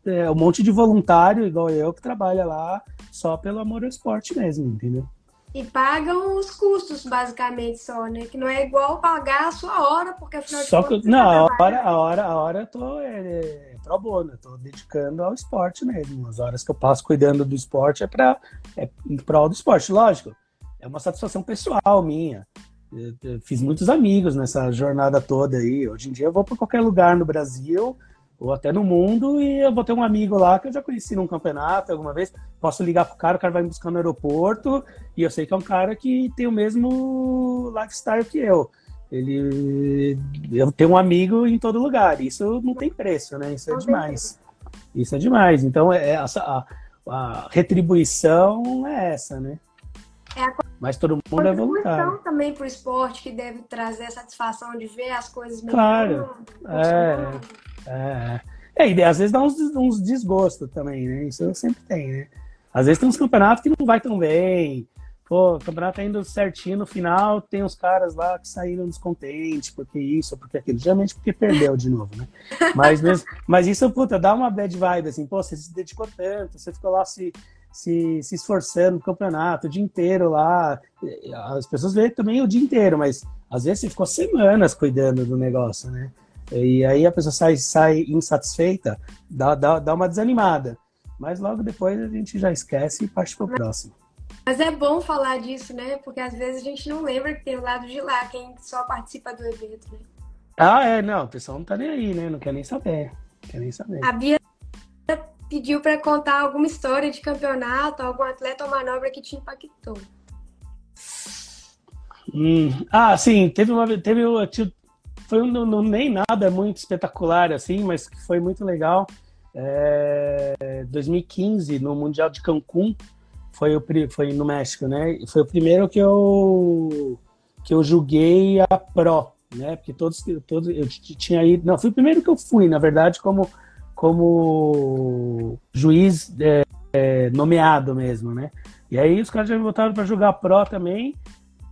é, é um monte de voluntário igual eu que trabalha lá só pelo amor ao esporte mesmo, entendeu? E pagam os custos, basicamente, só, né? Que não é igual pagar a sua hora, porque afinal de Só contas. que não, a hora, a hora, a hora eu tô é, é, pro bono, eu tô dedicando ao esporte mesmo. As horas que eu passo cuidando do esporte é para é em prol do esporte, lógico. É uma satisfação pessoal minha. Eu, eu fiz muitos amigos nessa jornada toda aí. Hoje em dia eu vou para qualquer lugar no Brasil ou até no mundo e eu vou ter um amigo lá que eu já conheci num campeonato alguma vez. Posso ligar pro cara, o cara vai me buscar no aeroporto e eu sei que é um cara que tem o mesmo lifestyle que eu. Ele, eu tenho um amigo em todo lugar. Isso não tem preço, né? Isso é demais. Isso é demais. Então, é essa, a, a retribuição é essa, né? É a Mas todo mundo é voluntário. Também para o esporte, que deve trazer a satisfação de ver as coisas Claro. É. É, é, e às vezes dá uns, uns desgostos também, né? Isso sempre tem, né? Às vezes tem uns campeonatos que não vai tão bem. Pô, o campeonato tá indo certinho no final, tem uns caras lá que saíram descontentes, porque isso, porque aquilo. Geralmente porque perdeu de novo, né? Mas, mesmo, mas isso, puta, dá uma bad vibe, assim, pô, você se dedicou tanto, você ficou lá se, se, se esforçando no campeonato o dia inteiro lá. As pessoas veem também o dia inteiro, mas às vezes você ficou semanas cuidando do negócio, né? E aí a pessoa sai, sai insatisfeita, dá, dá, dá uma desanimada. Mas logo depois a gente já esquece e parte pro próximo. Mas é bom falar disso, né? Porque às vezes a gente não lembra que tem o lado de lá, quem só participa do evento, né? Ah, é, não, o pessoal não tá nem aí, né? Não quer nem saber. Não quer nem saber. A Bia pediu para contar alguma história de campeonato, algum atleta ou manobra que te impactou. Hum, Ah, sim, teve uma teve foi um, não, nem nada muito espetacular assim, mas foi muito legal. É, 2015 no Mundial de Cancún foi o foi no México, né? Foi o primeiro que eu que eu julguei a pro, né? Porque todos todos eu tinha ido, não, foi o primeiro que eu fui, na verdade, como como juiz é, é, nomeado mesmo, né? E aí os caras já me botaram para jogar pro também.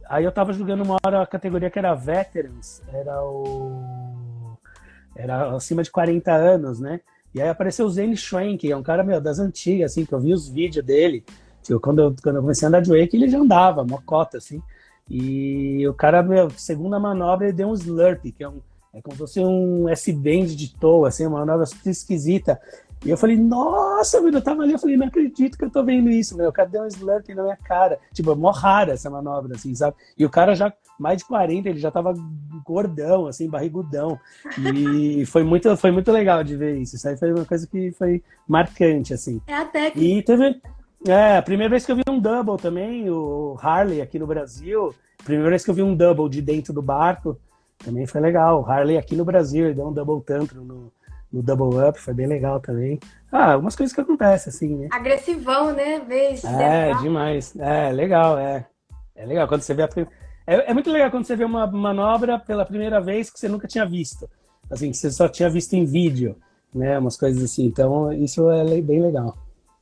Aí eu tava jogando uma hora a categoria que era Veterans, era o. Era acima de 40 anos, né? E aí apareceu o Zane Schwenk, que é um cara, meu, das antigas, assim, que eu vi os vídeos dele. Tipo, quando, eu, quando eu comecei a andar de wake, ele já andava, mocota, assim. E o cara, meu, segunda manobra, ele deu um slurp, que é um. É como se fosse um S-bend de toa, assim, uma manobra super esquisita. E eu falei, nossa, meu, eu tava ali, eu falei, não acredito que eu tô vendo isso, meu. O cara deu um slurp na minha cara. Tipo, é mó rara essa manobra, assim, sabe? E o cara já, mais de 40, ele já tava gordão, assim, barrigudão. E foi muito, foi muito legal de ver isso. Isso aí foi uma coisa que foi marcante, assim. É a técnica. E teve. É, a primeira vez que eu vi um double também, o Harley aqui no Brasil. Primeira vez que eu vi um double de dentro do barco, também foi legal. O Harley aqui no Brasil, ele deu um double tantrum no, no double up, foi bem legal também. Ah, algumas coisas que acontecem, assim, né? Agressivão, né? Vez. É, demais. É, legal, é. É legal quando você vê a é, é muito legal quando você vê uma manobra pela primeira vez que você nunca tinha visto. assim, que você só tinha visto em vídeo, né? Umas coisas assim. Então, isso é bem legal.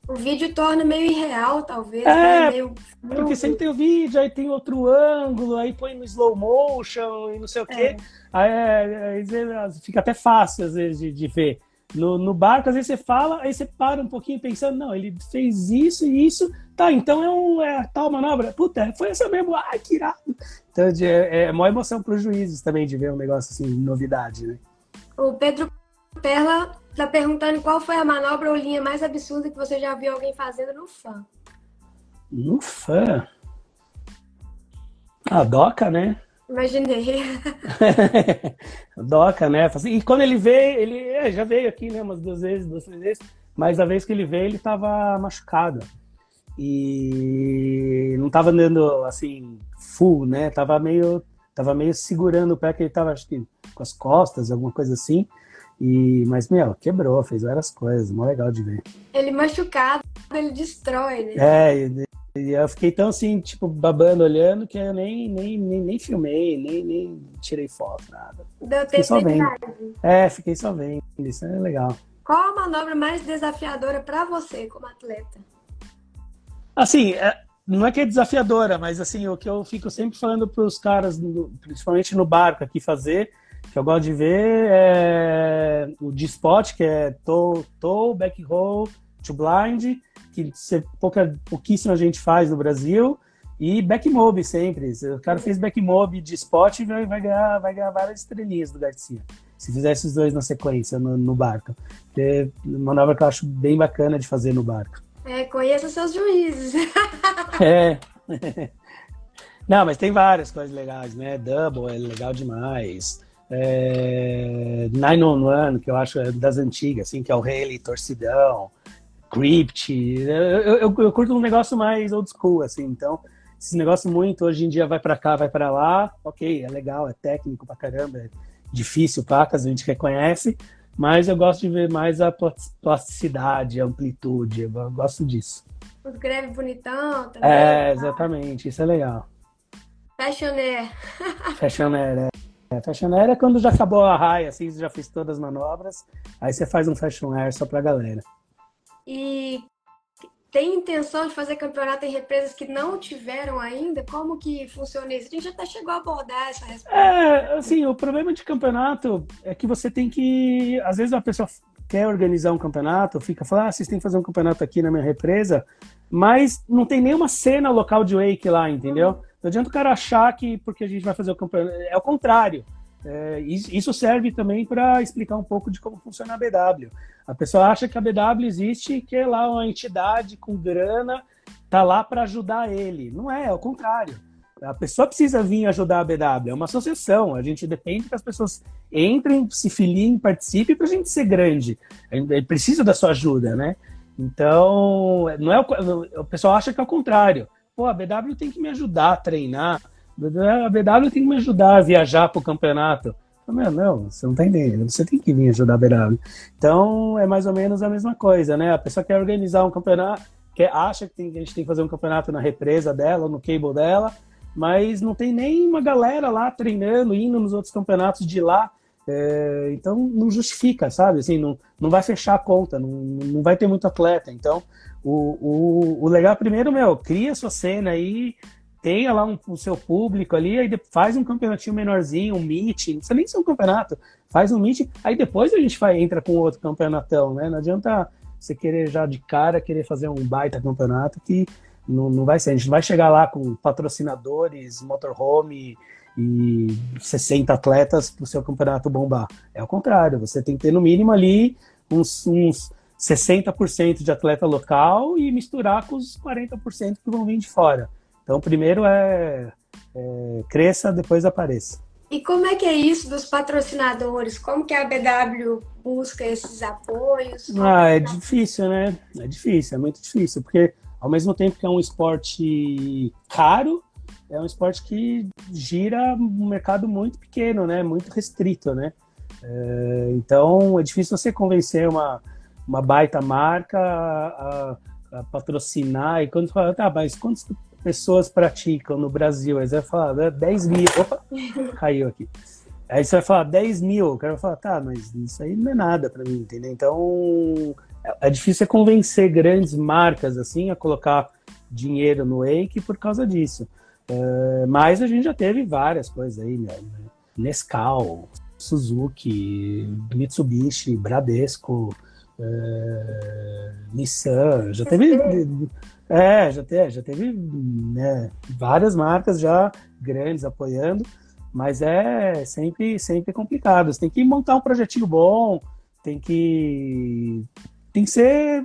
O vídeo torna meio irreal, talvez. É, né? meio... porque sempre tem o vídeo, aí tem outro ângulo, aí põe no slow motion e não sei o quê. É. Aí, aí, fica até fácil, às vezes, de, de ver. No, no, barco, às vezes você fala, aí você para um pouquinho pensando, não, ele fez isso e isso, tá, então é, um, é tal manobra. Puta, foi essa mesmo, ai, que irado. Então é, é, é uma emoção para os juízes também de ver um negócio assim, novidade, né? O Pedro Perla tá perguntando qual foi a manobra ou linha mais absurda que você já viu alguém fazendo no fã. No fã? A doca, né? Imaginei. doca, né? E quando ele veio, ele é, já veio aqui, né? Umas duas vezes, duas, três vezes. Mas a vez que ele veio, ele tava machucado. E não tava andando assim, full, né? Tava meio, tava meio segurando o pé, que ele tava, acho que, com as costas, alguma coisa assim. E, mas, meu, quebrou, fez várias coisas, mó legal de ver. Ele machucado, ele destrói, né? É, e, e eu fiquei tão assim, tipo, babando, olhando, que eu nem, nem, nem, nem filmei, nem, nem tirei foto, nada. Deu tempo só vendo. É, fiquei só vendo, isso é legal. Qual a manobra mais desafiadora para você como atleta? Assim, é, não é que é desafiadora, mas assim, o que eu fico sempre falando para os caras, principalmente no barco aqui fazer, que eu gosto de ver é o de spot, que é toe, toe back roll, to blind, que pouca, pouquíssima gente faz no Brasil, e back mob sempre. O cara fez back mob de spot e vai, vai, ganhar, vai ganhar várias estrelinhas do Garcia. Se fizesse os dois na sequência no, no barco. É uma manobra que eu acho bem bacana de fazer no barco. É, conheça seus juízes. é. Não, mas tem várias coisas legais, né? Double é legal demais. É... 911, que eu acho é das antigas, assim, que é o Haley Torcidão. Crypt. Eu, eu, eu, curto um negócio mais old school, assim, então esse negócio muito hoje em dia vai para cá, vai para lá, ok, é legal, é técnico pra caramba, é difícil, placas, a gente reconhece, mas eu gosto de ver mais a plasticidade, a amplitude, eu gosto disso. Os greve bonitão também. É, exatamente, isso é legal. Fashionaire. Fashionaire, é. Fashionaire é quando já acabou a raia, assim, já fez todas as manobras, aí você faz um fashion air só pra galera. E tem intenção de fazer campeonato em represas que não tiveram ainda? Como que funciona isso? A gente até chegou a abordar essa resposta. É, assim, o problema de campeonato é que você tem que. Às vezes a pessoa quer organizar um campeonato, fica falando, ah, vocês têm que fazer um campeonato aqui na minha represa, mas não tem nenhuma cena local de wake lá, entendeu? Uhum. Não adianta o cara achar que porque a gente vai fazer o campeonato. É o contrário. É, isso serve também para explicar um pouco de como funciona a BW. A pessoa acha que a BW existe que é lá uma entidade com grana, tá lá para ajudar ele. Não é, é o contrário. A pessoa precisa vir ajudar a BW, é uma associação. A gente depende que as pessoas entrem, se filiem, participem para a gente ser grande. Ele precisa da sua ajuda, né? Então, não é o, o pessoal acha que é o contrário. Pô, a BW tem que me ajudar a treinar, a BW tem que me ajudar a viajar para o campeonato. Meu, não, você não tá entendendo. Você tem que vir ajudar a BW. Então, é mais ou menos a mesma coisa, né? A pessoa quer organizar um campeonato, quer, acha que, tem, que a gente tem que fazer um campeonato na represa dela, no cable dela, mas não tem nem uma galera lá treinando, indo nos outros campeonatos de lá. É, então, não justifica, sabe? Assim, não, não vai fechar a conta, não, não vai ter muito atleta. Então, o, o, o legal, primeiro, meu, cria sua cena aí, tenha lá um, o seu público ali, aí faz um campeonatinho menorzinho, um meet, não precisa nem ser um campeonato, faz um meet, aí depois a gente vai, entra com outro campeonatão, né? Não adianta você querer já de cara querer fazer um baita campeonato que não, não vai ser. A gente vai chegar lá com patrocinadores, motorhome e 60 atletas para o seu campeonato bombar. É o contrário, você tem que ter no mínimo ali uns, uns 60% de atleta local e misturar com os 40% que vão vir de fora. Então, primeiro é, é, cresça, depois apareça. E como é que é isso dos patrocinadores? Como que a BW busca esses apoios? ah, é difícil, né? É difícil, é muito difícil, porque ao mesmo tempo que é um esporte caro, é um esporte que gira um mercado muito pequeno, né? Muito restrito, né? É, então é difícil você convencer uma, uma baita marca a, a, a patrocinar e quando fala, tá, mas quantos pessoas praticam no Brasil? Aí você vai falar, 10 mil. Opa, caiu aqui. Aí você vai falar 10 mil, o cara vai falar, tá, mas isso aí não é nada para mim, entendeu? Então é, é difícil convencer grandes marcas assim a colocar dinheiro no Wake por causa disso. Uh, mas a gente já teve várias coisas aí, né? Nescau, Suzuki, Mitsubishi, Bradesco, uh, Nissan, já teve. É, já teve, já teve né, várias marcas já grandes apoiando, mas é sempre, sempre complicado. Você tem que montar um projetinho bom, tem que. Tem que ser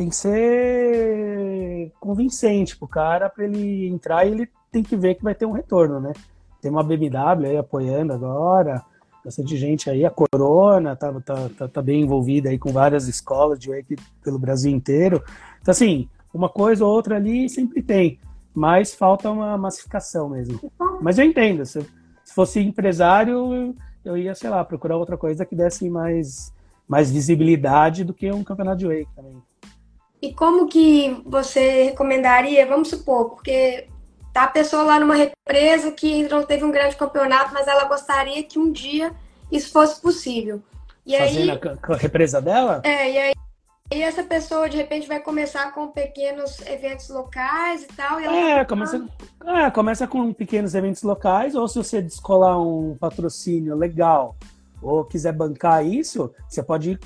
tem que ser convincente pro cara para ele entrar e ele tem que ver que vai ter um retorno, né? Tem uma BMW aí apoiando agora, bastante gente aí, a Corona tá, tá, tá, tá bem envolvida aí com várias escolas de wake pelo Brasil inteiro. Então, assim, uma coisa ou outra ali sempre tem, mas falta uma massificação mesmo. Mas eu entendo, se, se fosse empresário, eu ia, sei lá, procurar outra coisa que desse mais, mais visibilidade do que um campeonato de wake também. E como que você recomendaria, vamos supor, porque tá a pessoa lá numa represa que não teve um grande campeonato, mas ela gostaria que um dia isso fosse possível. E Fazendo aí, a, a represa dela? É, e aí e essa pessoa de repente vai começar com pequenos eventos locais e tal. E é, começa, é, começa com pequenos eventos locais, ou se você descolar um patrocínio legal ou quiser bancar isso, você pode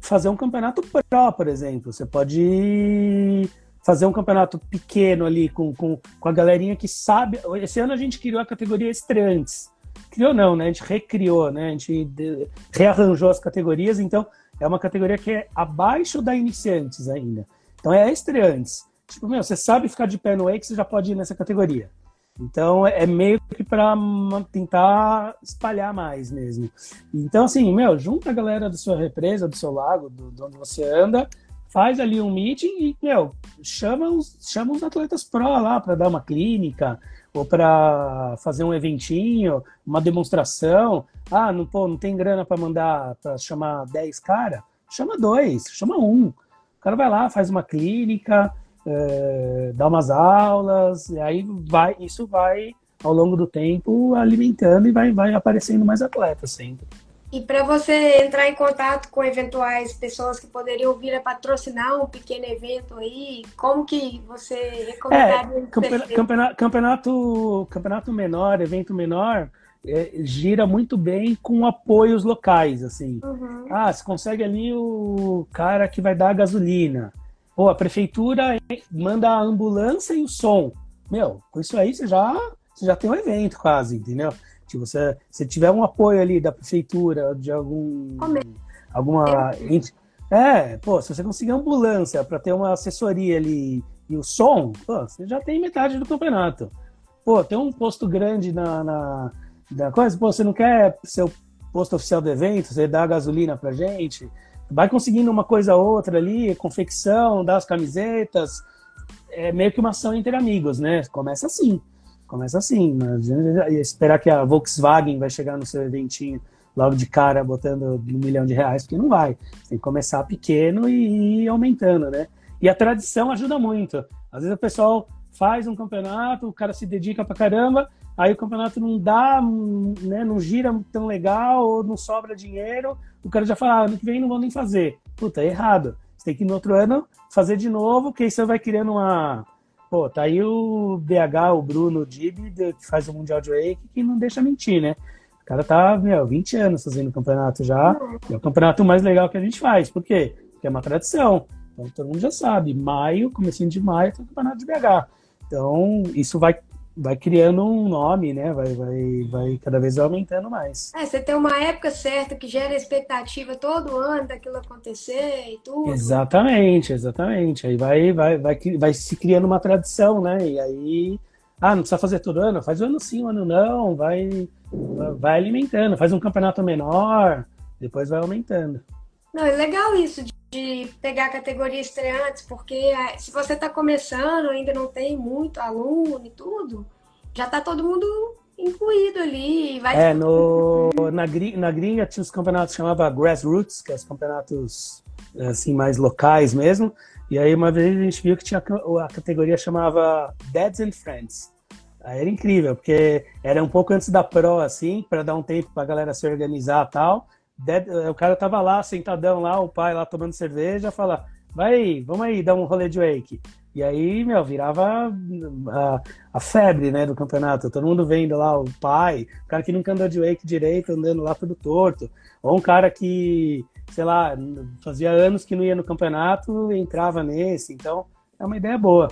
fazer um campeonato pro, por exemplo. Você pode fazer um campeonato pequeno ali com, com, com a galerinha que sabe. Esse ano a gente criou a categoria estreantes. Criou não, né? A gente recriou, né? A gente rearranjou as categorias, então é uma categoria que é abaixo da iniciantes ainda. Então é estreantes. Tipo, meu, você sabe ficar de pé no Wake, você já pode ir nessa categoria. Então é meio que para tentar espalhar mais mesmo. Então, assim, meu, junta a galera da sua represa, do seu lago, do, de onde você anda, faz ali um meeting e, meu, chama os, chama os atletas pro lá para dar uma clínica ou para fazer um eventinho, uma demonstração. Ah, não, pô, não tem grana para mandar, para chamar 10 cara? Chama dois, chama um. O cara vai lá, faz uma clínica, é, dá umas aulas, e aí vai, isso vai ao longo do tempo alimentando e vai, vai aparecendo mais atletas sempre. E para você entrar em contato com eventuais pessoas que poderiam vir a patrocinar um pequeno evento aí, como que você recomendaria? É, campeonato, campeonato, campeonato menor, evento menor, é, gira muito bem com apoios locais, assim. Uhum. Ah, você consegue ali o cara que vai dar a gasolina. Pô, a prefeitura manda a ambulância e o som. Meu, com isso aí você já, você já tem um evento quase, entendeu? Se você se tiver um apoio ali da prefeitura, de algum. Alguma. É, pô, se você conseguir ambulância para ter uma assessoria ali e o som, pô, você já tem metade do campeonato. Pô, tem um posto grande na, na, na coisa, pô, você não quer ser o posto oficial do evento, você dá gasolina pra gente, vai conseguindo uma coisa ou outra ali, confecção, dá as camisetas, é meio que uma ação entre amigos, né? Começa assim, começa assim. Mas esperar que a Volkswagen vai chegar no seu eventinho logo de cara botando um milhão de reais, porque não vai. Tem que começar pequeno e ir aumentando, né? E a tradição ajuda muito. Às vezes o pessoal faz um campeonato, o cara se dedica pra caramba, aí o campeonato não dá, né, não gira tão legal, ou não sobra dinheiro, o cara já fala, ah, ano que vem não vou nem fazer. Puta, é errado. Você tem que no outro ano fazer de novo, que aí você vai criando uma. Pô, tá aí o BH, o Bruno Dib, que faz o Mundial de Wake, que não deixa mentir, né? O cara tá, meu, 20 anos fazendo campeonato já. É o campeonato mais legal que a gente faz. Por quê? Porque é uma tradição. Então todo mundo já sabe. Maio, comecinho de maio, tem o campeonato de BH. Então, isso vai vai criando um nome, né? Vai, vai, vai cada vez aumentando mais. É, você tem uma época certa que gera expectativa todo ano daquilo acontecer e tudo. Exatamente, exatamente. Aí vai, vai, vai, vai se criando uma tradição, né? E aí, ah, não precisa fazer todo ano, faz um ano sim, um ano não, vai, vai alimentando, faz um campeonato menor, depois vai aumentando. Não, é legal isso de de pegar a categoria estreantes, porque é, se você está começando, ainda não tem muito aluno e tudo, já está todo mundo incluído ali. Vai é, no, na, na gringa tinha os campeonatos que chamava Grassroots, que é os campeonatos assim mais locais mesmo. E aí uma vez a gente viu que tinha a categoria chamava Dads and Friends. Aí era incrível, porque era um pouco antes da Pro, assim, para dar um tempo pra galera se organizar e tal. O cara tava lá, sentadão lá, o pai lá tomando cerveja, fala, vai, vamos aí, dar um rolê de wake. E aí, meu, virava a, a, febre, né, do campeonato. Todo mundo vendo lá o pai, o cara que nunca andou de wake direito, andando lá tudo torto. Ou um cara que, sei lá, fazia anos que não ia no campeonato, entrava nesse. Então, é uma ideia boa.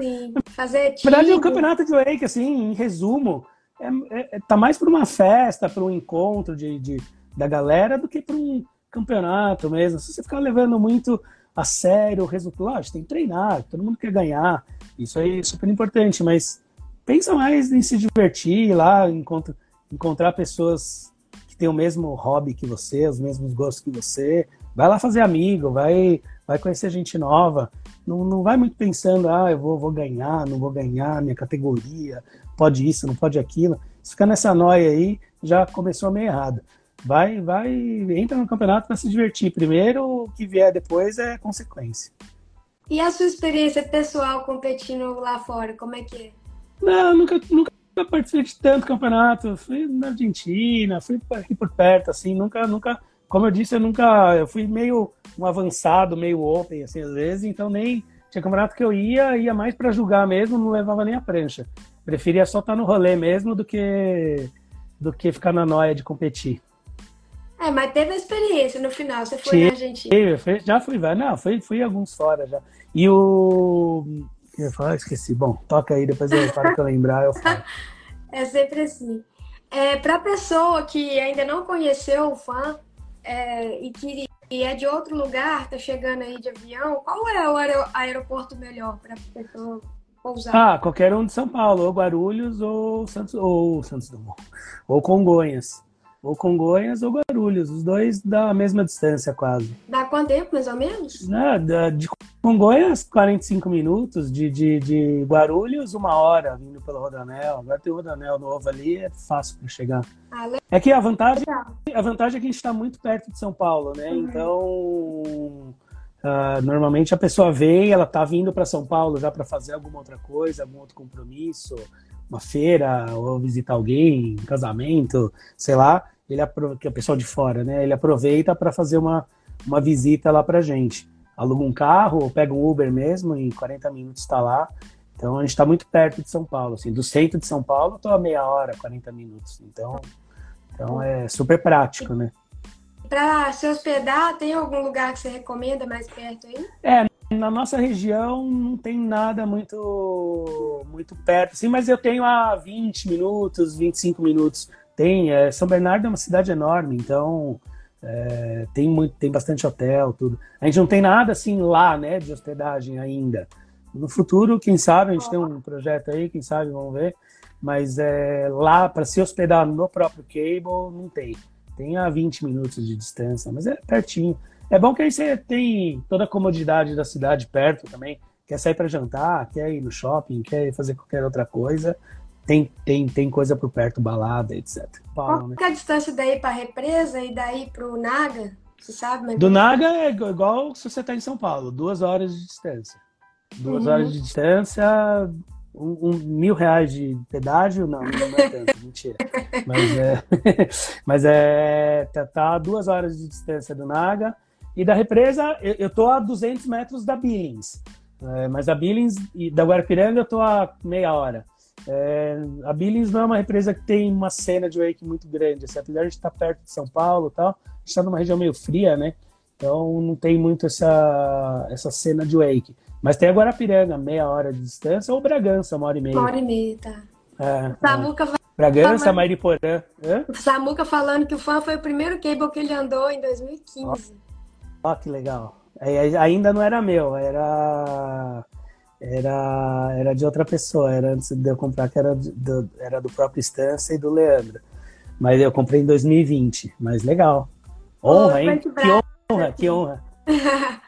Sim, fazer Na verdade, o campeonato de wake, assim, em resumo, é, é, tá mais para uma festa, para um encontro de, de, da galera do que para um campeonato mesmo. Se você ficar levando muito a sério o resultado. Lógico, tem que treinar, todo mundo quer ganhar. Isso aí é super importante, mas pensa mais em se divertir lá, encontra, encontrar pessoas que têm o mesmo hobby que você, os mesmos gostos que você. Vai lá fazer amigo, vai, vai conhecer gente nova. Não, não vai muito pensando, ah, eu vou, vou ganhar, não vou ganhar, minha categoria, pode isso, não pode aquilo. Se ficar nessa noia aí, já começou meio errado vai, vai, entra no campeonato para se divertir. Primeiro, o que vier depois é consequência. E a sua experiência pessoal competindo lá fora, como é que é? Não, nunca, nunca participei de tanto campeonato. Fui na Argentina, fui aqui por perto, assim, nunca, nunca, como eu disse, eu nunca, eu fui meio um avançado, meio open, assim, às vezes, então nem tinha campeonato que eu ia, ia mais para julgar mesmo, não levava nem a prancha. Preferia só estar no rolê mesmo do que do que ficar na noia de competir. É, mas teve a experiência no final, você foi na Argentina. Fui, já fui, não, fui, fui alguns fora já. E o. Eu falar, esqueci. Bom, toca aí, depois eu falo que eu lembrar, eu falo. é sempre assim. É, Para pessoa que ainda não conheceu o fã é, e que e é de outro lugar, tá chegando aí de avião, qual é o aeroporto melhor para pessoa pousar? Ah, qualquer um de São Paulo, ou Guarulhos ou Santos, ou Santos Dumont, ou Congonhas ou Congonhas ou Guarulhos, os dois da mesma distância quase. Dá quanto tempo, mais ou menos? Não, de Congonhas, 45 minutos, de, de, de Guarulhos, uma hora, vindo pelo Rodanel. Agora tem o Rodanel novo ali, é fácil para chegar. Ah, é que a vantagem, a vantagem é que a gente está muito perto de São Paulo, né? Uhum. Então... Uh, normalmente a pessoa vem, ela tá vindo para São Paulo já para fazer alguma outra coisa, algum outro compromisso, uma feira, ou visitar alguém, casamento, sei lá ele que é o pessoal de fora, né? Ele aproveita para fazer uma, uma visita lá para gente. Aluga um carro, ou pega um Uber mesmo, em 40 minutos está lá. Então a gente está muito perto de São Paulo, assim, do centro de São Paulo estou a meia hora, 40 minutos. Então, então é super prático, né? Para se hospedar, tem algum lugar que você recomenda mais perto aí? É, na nossa região não tem nada muito muito perto, assim, mas eu tenho a 20 minutos, 25 minutos tem, é, São Bernardo é uma cidade enorme, então é, tem, muito, tem bastante hotel, tudo. A gente não tem nada assim lá, né, de hospedagem ainda. No futuro, quem sabe, a gente tem um projeto aí, quem sabe, vamos ver. Mas é, lá, para se hospedar no próprio cable, não tem. Tem a 20 minutos de distância, mas é pertinho. É bom que aí você tem toda a comodidade da cidade perto também. Quer sair para jantar, quer ir no shopping, quer fazer qualquer outra coisa tem, tem, tem coisa por perto, balada, etc. Qual né? é a distância daí para a represa e daí para o Naga? Você sabe? Mas... Do Naga é igual se você está em São Paulo, duas horas de distância. Duas uhum. horas de distância, um, um, mil reais de pedágio, não, não é tanto, mentira. Mas é, mas é tá, tá duas horas de distância do Naga. E da represa, eu, tô a 200 metros da Billings. É, mas a Billings e da Guarapiranga eu tô a meia hora. É, a Billings não é uma empresa que tem uma cena de wake muito grande, assim, apesar de estar perto de São Paulo e tal, a gente está numa região meio fria, né? Então não tem muito essa, essa cena de wake. Mas tem a Guarapiranga, meia hora de distância, ou Bragança, uma hora e meia. Uma hora e meia, tá. É, Samuca é. Bragança, falando... Mariporã. Samuca falando que o fã foi o primeiro cable que ele andou em 2015. Ó, oh, que legal. Ainda não era meu, era era, era de outra pessoa, era antes de eu comprar, que era do, era do próprio Estância e do Leandro. Mas eu comprei em 2020, mas legal. Honra, hein? Que honra, que honra.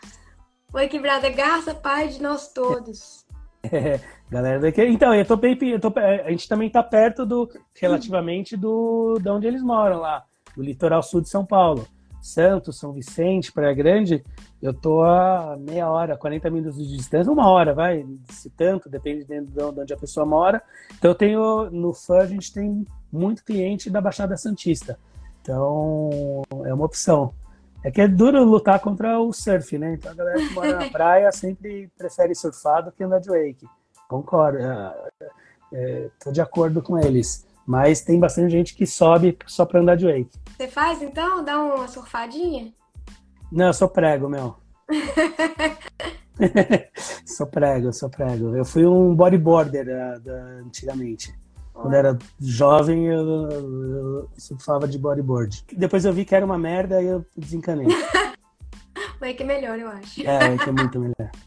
Oi, quebrada Garça, pai de nós todos. É, galera daqui. Então, eu tô bem, eu tô, a gente também tá perto do, relativamente do, de onde eles moram lá, do litoral sul de São Paulo. Santos, São Vicente, Praia Grande, eu tô a meia hora, 40 minutos de distância, uma hora, vai, se tanto, depende de onde a pessoa mora. Então eu tenho, no FAN a gente tem muito cliente da Baixada Santista. Então é uma opção. É que é duro lutar contra o surf, né? Então a galera que mora na praia sempre prefere surfar do que andar de wake. Concordo, é, é, tô de acordo com eles. Mas tem bastante gente que sobe só para andar de wake. Você faz então? Dá uma surfadinha? Não, eu sou prego, meu. sou prego, sou prego. Eu fui um bodyboarder uh, da, antigamente. Quando era jovem, eu, eu surfava de bodyboard. Depois eu vi que era uma merda e eu desencanei. Wake é melhor, eu acho. É, Wake é muito melhor.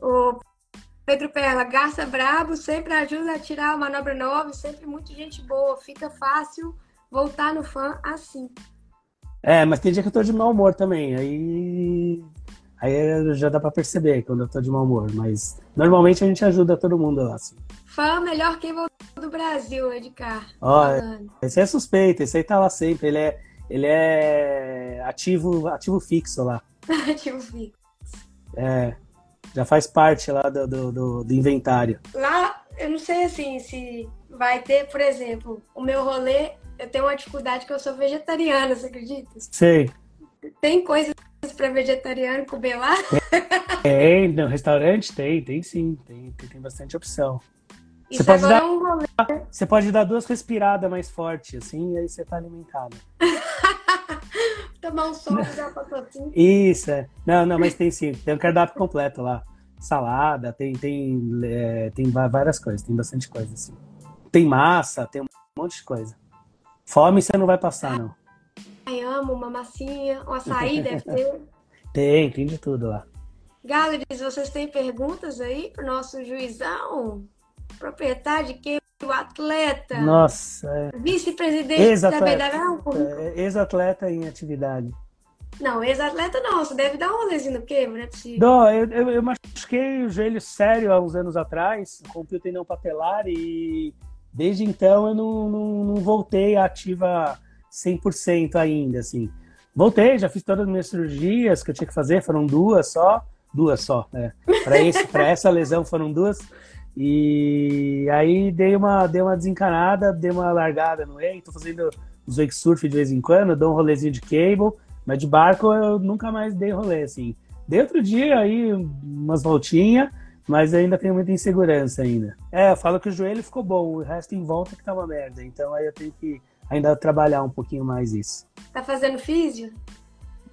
O Pedro Perla, Garça Brabo, sempre ajuda a tirar a manobra nova, sempre muito gente boa. Fica fácil voltar no fã assim. É, mas tem dia que eu tô de mau humor também. Aí. Aí já dá pra perceber quando eu tô de mau humor. Mas normalmente a gente ajuda todo mundo lá, assim. Fã melhor quem voltou do Brasil, Edgar. Ó, esse é suspeito, esse aí tá lá sempre. Ele é, ele é ativo, ativo fixo lá. ativo fixo. É. Já faz parte lá do, do, do, do inventário. Lá, eu não sei assim, se vai ter, por exemplo, o meu rolê eu tenho uma dificuldade que eu sou vegetariana, você acredita? Sei. Tem coisas para vegetariano comer lá? Tem, no restaurante tem, tem sim, tem, tem, bastante opção. Isso você pode, dar, é um rolê. você pode dar duas respiradas mais fortes, assim, e aí você tá alimentado. Tomar um sol já passou assim. Isso, é. Não, não, mas tem sim, tem um cardápio completo lá. Salada, tem, tem, é, tem várias coisas, tem bastante coisa, assim. Tem massa, tem um monte de coisa. Fome você não vai passar, não. Ai, amo uma massinha, um açaí deve ter. Tem, tem de tudo lá. Galera, vocês têm perguntas aí pro nosso juizão? Proprietário de quem? O atleta. Nossa. É... Vice-presidente da BWL. É, ex-atleta em atividade. Não, ex-atleta não. Você deve dar um rolezinho no não é possível. Não, eu, eu, eu machuquei o joelho sério há uns anos atrás, rompi o tendão patelar e Desde então eu não, não, não voltei ativa 100% ainda, assim. Voltei, já fiz todas as minhas cirurgias que eu tinha que fazer, foram duas só, duas só, né? Para essa lesão foram duas. E aí dei uma, dei uma desencanada, dei uma largada no wake, tô fazendo os wake surf de vez em quando, dou um rolezinho de cable, mas de barco eu nunca mais dei rolê, assim. Dei outro dia aí umas voltinhas, mas ainda tenho muita insegurança ainda. É, eu falo que o joelho ficou bom, o resto em volta que tá uma merda. Então aí eu tenho que ainda trabalhar um pouquinho mais isso. Tá fazendo físio?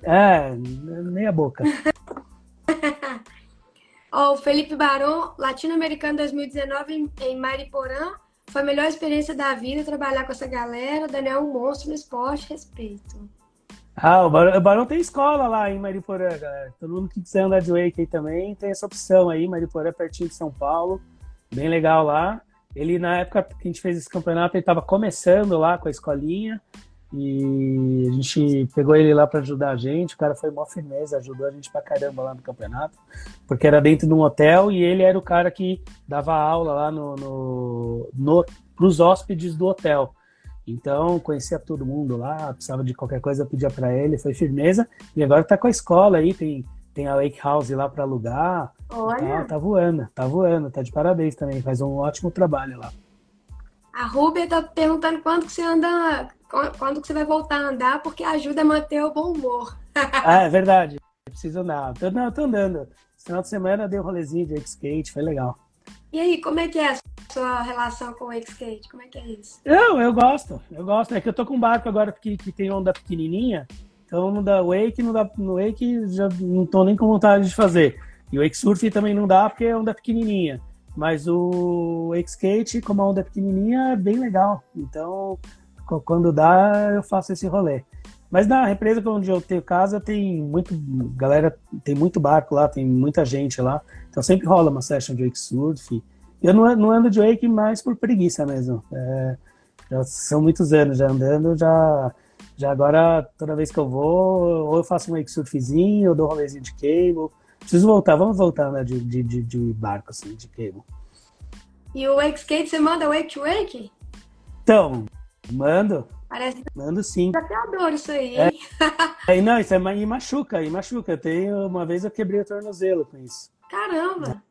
É, nem a boca. Ó, o Felipe Barão, latino-americano 2019 em, Mariporã. Foi a melhor experiência da vida trabalhar com essa galera. Daniel é um monstro no esporte, respeito. Ah, o Barão, o Barão, tem escola lá em Mariporã, galera. Todo mundo que quiser andar de wake aí também tem essa opção aí. Mariporã é pertinho de São Paulo. Bem legal lá. Ele, na época que a gente fez esse campeonato, ele estava começando lá com a escolinha. E a gente pegou ele lá para ajudar a gente. O cara foi mó firmeza, ajudou a gente pra caramba lá no campeonato. Porque era dentro de um hotel e ele era o cara que dava aula lá no, no, no, pros hóspedes do hotel. Então, conhecia todo mundo lá, precisava de qualquer coisa, eu pedia para ele, foi firmeza. E agora tá com a escola aí, tem, tem a Lake House lá para alugar. Olha. Tá, tá voando, tá voando, tá de parabéns também, faz um ótimo trabalho lá. A Rubia tá perguntando quando que você anda, quando que você vai voltar a andar, porque ajuda a manter o bom humor. ah, é verdade. Preciso andar. Tô, não, tô andando. Esse final de semana dei um rolezinho de skate, foi legal. E aí, como é que é a sua relação com o skate? Como é que é isso? Eu, eu gosto, eu gosto. É que eu tô com um barco agora que, que tem onda pequenininha, então no da wake, no, da, no wake já não tô nem com vontade de fazer. E o wake surf também não dá porque é onda pequenininha. Mas o wake skate, como a onda é pequenininha, é bem legal. Então, quando dá, eu faço esse rolê. Mas na represa onde eu tenho casa, tem muito galera, tem muito barco lá, tem muita gente lá. Então sempre rola uma session de wake surf. Eu não, não ando de wake mais por preguiça mesmo. É, já são muitos anos já andando, já, já agora toda vez que eu vou, ou eu faço um wake surfzinho, ou dou um rolezinho de cable. Preciso voltar, vamos voltar né, de, de, de, de barco, assim, de cable. E o wake skate, você manda wake wake? Então, mando, Parece Mando sim. desafiador isso aí, hein? É, não, isso é, e machuca, e machuca. Tenho, uma vez eu quebrei o tornozelo com isso. Caramba!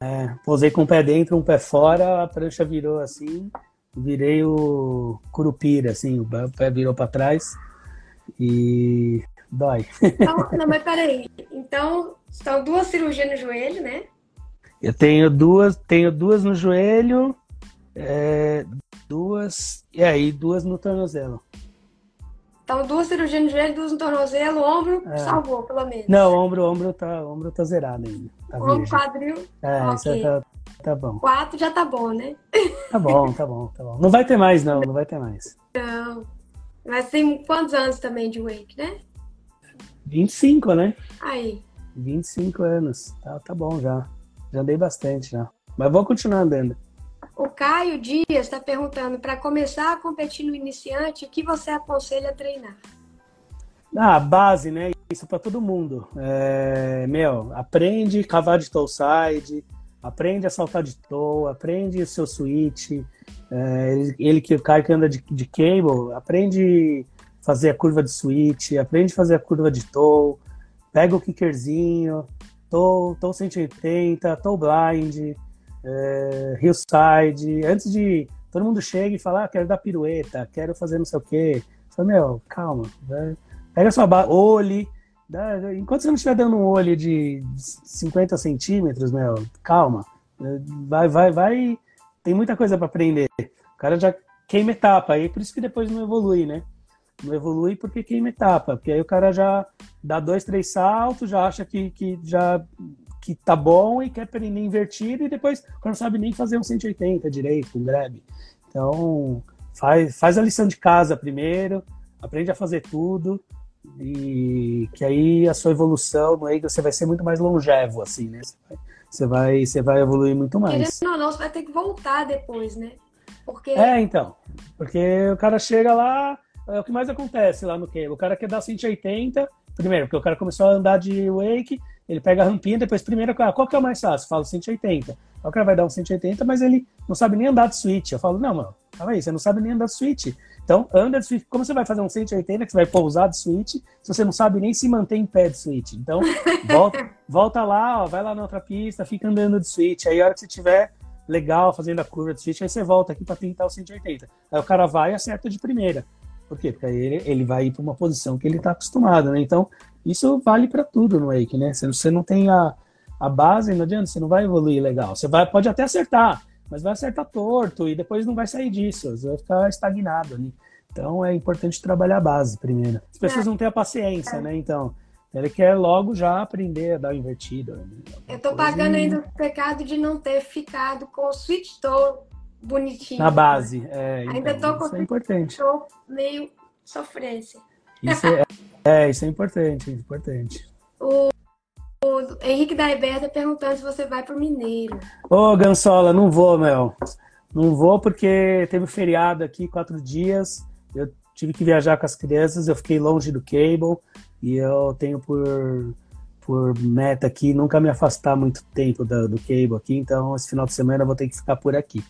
É, pousei com um pé dentro, um pé fora, a prancha virou assim, virei o curupira, assim, o pé virou para trás e dói. Então, não, mas peraí. Então, são duas cirurgias no joelho, né? Eu tenho duas, tenho duas no joelho, é, duas, e aí duas no tornozelo. Então, duas cirurgias no joelho, duas no tornozelo, ombro, é. salvou, pelo menos. Não, ombro, ombro tá, ombro tá zerado ainda. Tá ombro, quadril. É, okay. isso tá, tá bom. Quatro já tá bom, né? Tá bom, tá bom, tá bom. Não vai ter mais, não, não vai ter mais. Não. Mas tem quantos anos também de wake, né? 25, né? Aí. 25 anos. Tá, tá bom já. Já andei bastante já. Mas vou continuar andando. O Caio Dias está perguntando: para começar a competir no iniciante, o que você aconselha a treinar? Ah, base, né? Isso para todo mundo. É, meu, aprende a cavar de toe side, aprende a saltar de toe, aprende o seu switch. É, ele, ele, que o Caio que anda de, de cable, aprende fazer a curva de switch, aprende a fazer a curva de toe, pega o kickerzinho, toe, toe 180, toe blind é, Hillside, antes de todo mundo chega e fala, ah, quero dar pirueta, quero fazer não sei o quê. Fala, meu, calma, né? pega sua base, olhe, dá, enquanto você não estiver dando um olho de 50 centímetros, meu, calma, vai, vai, vai, tem muita coisa para aprender. O cara já queima etapa, aí por isso que depois não evolui, né? Não evolui porque queima etapa, porque aí o cara já dá dois, três saltos, já acha que, que já que tá bom e quer aprender invertido e depois não sabe nem fazer um 180 direito, um grab. Então, faz, faz a lição de casa primeiro, aprende a fazer tudo e que aí a sua evolução no você vai ser muito mais longevo, assim, né? Você vai, você vai evoluir muito mais. Não, não, você vai ter que voltar depois, né? Porque... É, então. Porque o cara chega lá, é o que mais acontece lá no cable. O cara quer dar 180, primeiro, porque o cara começou a andar de wake, ele pega a rampinha, depois primeiro, qual que é o mais fácil? Eu falo 180. O cara vai dar um 180, mas ele não sabe nem andar de switch. Eu falo, não, mano, calma aí, você não sabe nem andar de switch. Então, anda de switch. Como você vai fazer um 180 que você vai pousar de switch se você não sabe nem se manter em pé de switch? Então, volta, volta lá, ó, vai lá na outra pista, fica andando de switch. Aí, a hora que você tiver legal fazendo a curva de switch, aí você volta aqui para tentar o 180. Aí o cara vai e acerta de primeira. Por quê? Porque aí ele, ele vai ir para uma posição que ele está acostumado, né? Então, isso vale para tudo no Wake, né? Se você não tem a, a base, não adianta, você não vai evoluir legal. Você vai, pode até acertar, mas vai acertar torto e depois não vai sair disso, você vai ficar estagnado ali. Então, é importante trabalhar a base primeiro. As pessoas é. não têm a paciência, né? Então, ele quer logo já aprender a dar invertida. Né? Eu tô pagando ainda o pecado de não ter ficado com o switch toe bonitinho. Na base, é. Ainda então, tô com isso é importante. Tô meio sofrência. Isso é, é, isso é importante, é importante. O, o Henrique da Iberta perguntando se você vai pro Mineiro. Ô, Gansola, não vou, Mel. Não vou porque teve feriado aqui, quatro dias. Eu tive que viajar com as crianças, eu fiquei longe do cable e eu tenho por, por meta aqui nunca me afastar muito tempo do, do cable aqui, então esse final de semana eu vou ter que ficar por aqui.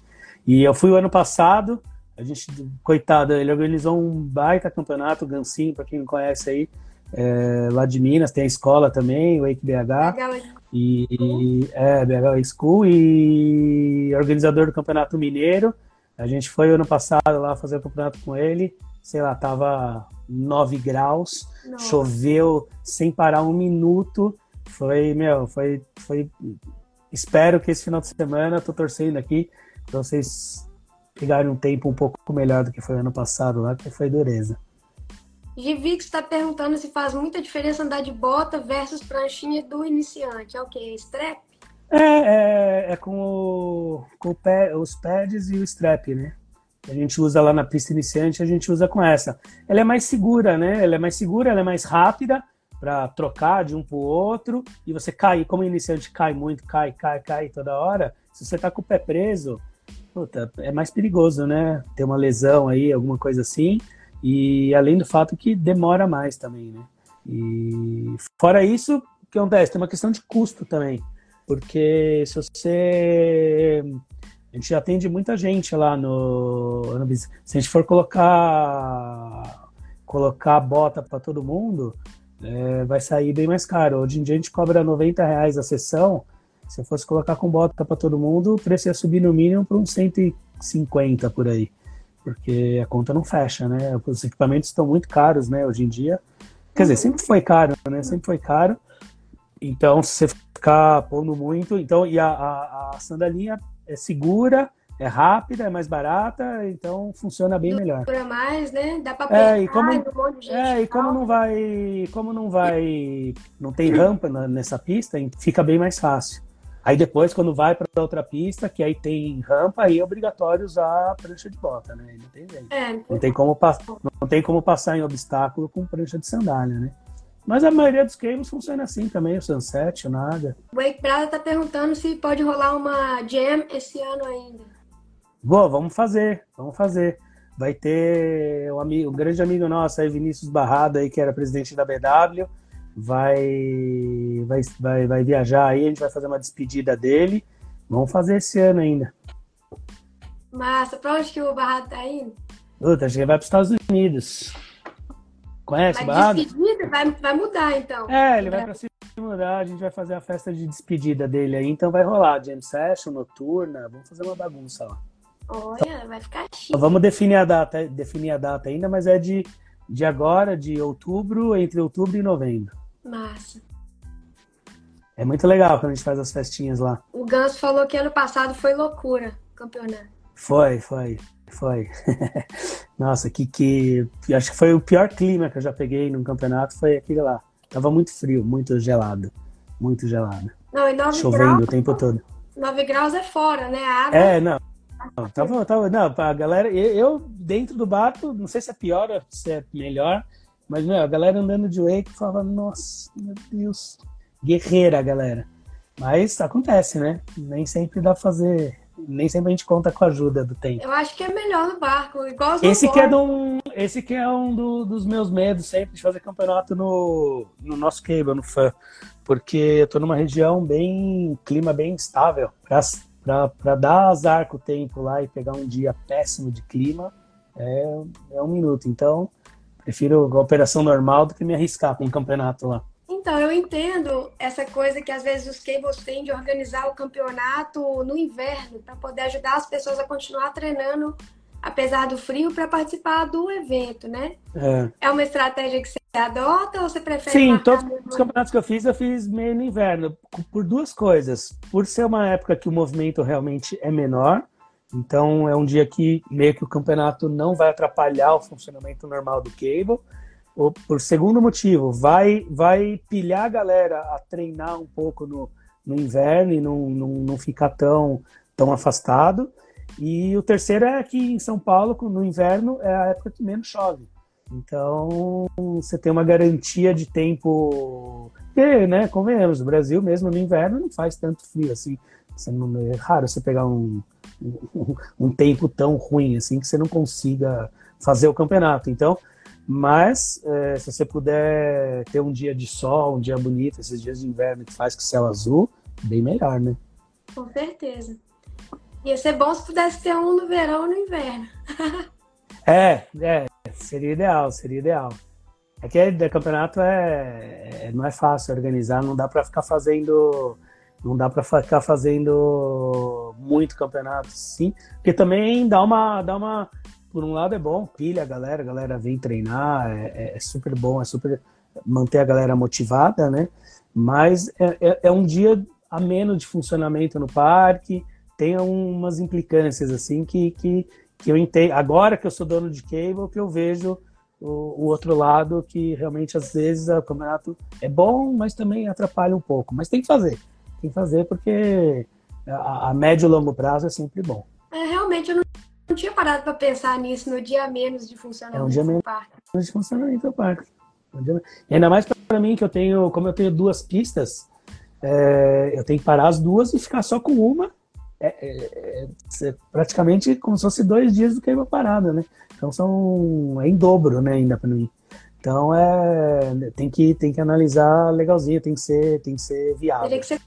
E eu fui o ano passado, a gente, coitado, ele organizou um baita campeonato, Gansinho, para quem não conhece aí, é, lá de Minas, tem a escola também, o Wake BH. E, e é, BH School e organizador do Campeonato Mineiro. A gente foi ano passado lá fazer o campeonato com ele. Sei lá, tava 9 graus, Nossa. choveu sem parar um minuto. Foi, meu, foi, foi. Espero que esse final de semana, tô torcendo aqui, para vocês pegarem um tempo um pouco melhor do que foi ano passado lá, que foi dureza. Givix está perguntando se faz muita diferença andar de bota versus pranchinha do iniciante. É o que? Strap? É, é, é com, o, com o pé, os pads e o strap, né? A gente usa lá na pista iniciante, a gente usa com essa. Ela é mais segura, né? Ela é mais segura, ela é mais rápida para trocar de um para o outro. E você cai, como iniciante cai muito, cai, cai, cai toda hora. Se você tá com o pé preso, puta, é mais perigoso, né? Ter uma lesão aí, alguma coisa assim. E além do fato que demora mais também, né? E fora isso, o que acontece? Tem uma questão de custo também. Porque se você A gente atende muita gente lá no, se a gente for colocar colocar bota para todo mundo, é, vai sair bem mais caro. Hoje em dia a gente cobra 90 reais a sessão. Se eu fosse colocar com bota para todo mundo, o preço ia subir no mínimo para uns 150 por aí. Porque a conta não fecha, né? Os equipamentos estão muito caros, né, hoje em dia. Quer dizer, sempre foi caro, né? Sempre foi caro. Então, se você ficar pondo muito, então, e a, a, a sandalinha é segura, é rápida, é mais barata, então funciona bem melhor. Dura mais, né? Dá para é, e como, um monte de gente É, e como não vai, como não vai, não tem rampa nessa pista, fica bem mais fácil. Aí depois, quando vai para outra pista, que aí tem rampa, aí é obrigatório usar a prancha de bota, né? Não tem jeito. É, não, tem como, não tem como passar em obstáculo com prancha de sandália, né? Mas a maioria dos cables funciona assim também, o Sunset, o nada. O Wake Prada tá perguntando se pode rolar uma jam esse ano ainda. Boa, vamos fazer, vamos fazer. Vai ter um, amigo, um grande amigo nosso aí, Vinícius Barrado, aí, que era presidente da BW, vai, vai, vai, vai viajar aí, a gente vai fazer uma despedida dele. Vamos fazer esse ano ainda. Massa, pra onde que o Barrado tá indo? Puta, acho que ele vai para os Estados Unidos. Conhece Mas o Barrado? despedida vai, vai mudar, então. É, ele vai para se mudar, a gente vai fazer a festa de despedida dele aí, então vai rolar jam session, noturna, vamos fazer uma bagunça lá. Olha, vai ficar chique. Vamos definir a data, definir a data ainda, mas é de, de agora, de outubro, entre outubro e novembro. Massa. É muito legal quando a gente faz as festinhas lá. O Ganso falou que ano passado foi loucura o campeonato. Foi, foi, foi. Nossa, que, que. Acho que foi o pior clima que eu já peguei num campeonato, foi aquele lá. Tava muito frio, muito gelado. Muito gelado. Não, e 9 Chovendo graus, o tempo todo. 9 graus é fora, né? A água... É, não. Não, tava, tava, não, a galera, eu dentro do barco, não sei se é pior ou se é melhor, mas, meu, a galera andando de wake falava, nossa, meu Deus, guerreira, galera. Mas acontece, né? Nem sempre dá pra fazer. Nem sempre a gente conta com a ajuda do tempo. Eu acho que é melhor no barco, igual esse que, é um, esse que é um do, dos meus medos sempre de fazer campeonato no, no nosso cable, no fã. Porque eu tô numa região bem. clima bem instável. Pra, pra, dar azar com o tempo lá e pegar um dia péssimo de clima, é, é um minuto. Então, Prefiro a operação normal do que me arriscar com um campeonato lá. Então, eu entendo essa coisa que às vezes os cables têm de organizar o campeonato no inverno para poder ajudar as pessoas a continuar treinando apesar do frio para participar do evento, né? É. é uma estratégia que você adota ou você prefere? Sim, todos os campeonatos que eu fiz, eu fiz meio no inverno, por duas coisas. Por ser uma época que o movimento realmente é menor, então é um dia que meio que o campeonato não vai atrapalhar o funcionamento normal do cable. Ou, por segundo motivo, vai, vai pilhar a galera a treinar um pouco no, no inverno e não, não, não ficar tão, tão afastado. E o terceiro é que em São Paulo, no inverno, é a época que menos chove. Então, você tem uma garantia de tempo. E, né, convenhamos, o Brasil mesmo no inverno não faz tanto frio assim. Não, é raro você pegar um, um, um, tempo tão ruim assim que você não consiga fazer o campeonato. Então, mas é, se você puder ter um dia de sol, um dia bonito, esses dias de inverno que faz com céu azul, bem melhor, né? Com certeza. Ia ser bom se pudesse ter um no verão ou no inverno. é, é, seria ideal, seria ideal. É que o campeonato é, é, não é fácil organizar, não dá para ficar fazendo não dá para ficar fazendo muito campeonato, sim, porque também dá uma, dá uma, por um lado é bom, pilha a galera, a galera vem treinar, é, é, é super bom, é super manter a galera motivada, né? Mas é, é, é um dia a menos de funcionamento no parque, tem umas implicâncias assim que, que, que eu entendo. Agora que eu sou dono de cable, que eu vejo o, outro lado que realmente às vezes o campeonato é bom, mas também atrapalha um pouco. Mas tem que fazer que fazer porque a, a médio e longo prazo é sempre bom. É, realmente, eu não, não tinha parado para pensar nisso no dia menos de funcionamento é um dia menos de funcionamento do parque. E ainda mais para mim que eu tenho, como eu tenho duas pistas, é, eu tenho que parar as duas e ficar só com uma. É, é, é praticamente como se fosse dois dias do que uma parada, né? Então são é em dobro, né, ainda para mim. Então é tem que tem que analisar legalzinho, tem que ser tem que ser viável. Teria que ser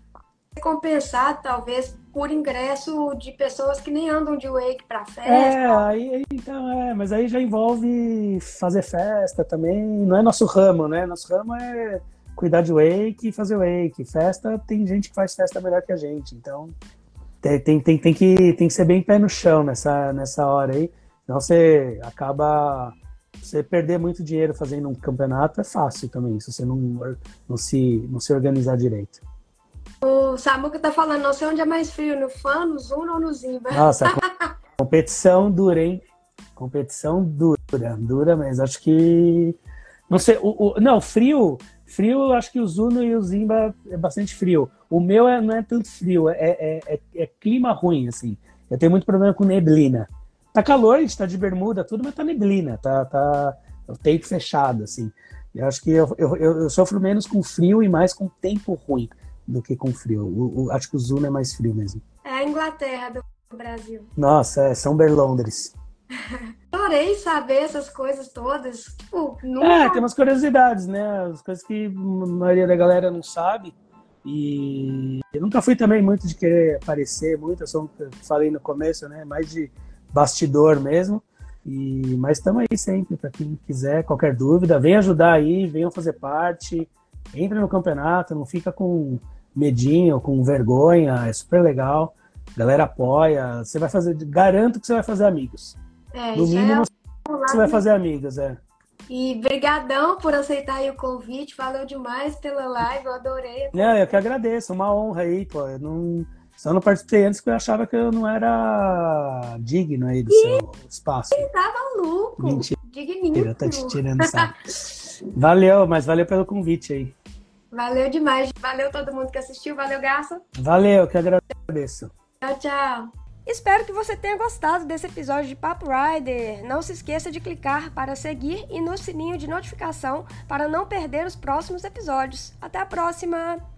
compensado, talvez, por ingresso de pessoas que nem andam de wake para festa. É, aí, então, é, mas aí já envolve fazer festa também, não é nosso ramo, né? Nosso ramo é cuidar de wake e fazer wake. Festa, tem gente que faz festa melhor que a gente, então tem, tem, tem, tem, que, tem que ser bem pé no chão nessa, nessa hora aí, senão você acaba você perder muito dinheiro fazendo um campeonato é fácil também, se você não, não, se, não se organizar direito. O Samuca tá falando, não sei onde é mais frio, no fã, no Zuno ou no Zimba. Nossa, competição dura, hein? Competição dura, dura, mas acho que. Não sei, o, o, não, frio, frio, acho que o Zuno e o Zimba é bastante frio. O meu é, não é tanto frio, é, é, é, é clima ruim, assim. Eu tenho muito problema com neblina. Tá calor, a gente tá de bermuda, tudo, mas tá neblina, tá, tá o tempo fechado, assim. Eu acho que eu, eu, eu, sofro menos com frio e mais com tempo ruim do que com frio. O, o, acho que o Zuno é mais frio mesmo. É a Inglaterra do Brasil. Nossa, é São Berlondres. Adorei saber essas coisas todas. Tipo, nunca... É, tem umas curiosidades, né? As coisas que a maioria da galera não sabe. E eu nunca fui também muito de querer aparecer muito, eu sou, falei no começo, né? Mais de bastidor mesmo. E, mas estamos aí sempre, para quem quiser, qualquer dúvida, vem ajudar aí, venham fazer parte, entre no campeonato, não fica com medinho, com vergonha, é super legal. A galera apoia, você vai fazer, garanto que você vai fazer amigos. É, no mínimo, é você vai fazer amigos, é. E brigadão por aceitar o convite, valeu demais pela live, eu adorei. É, eu que agradeço, uma honra aí, pô. Eu não, só não participei antes porque eu achava que eu não era digno aí do e seu espaço. Ele tá maluco. Mentira. Digníssimo. Tá te tirando saco. valeu, mas valeu pelo convite aí. Valeu demais. Valeu todo mundo que assistiu. Valeu, Garça. Valeu, que agradeço. Tchau, tchau. Espero que você tenha gostado desse episódio de Papo Rider. Não se esqueça de clicar para seguir e no sininho de notificação para não perder os próximos episódios. Até a próxima!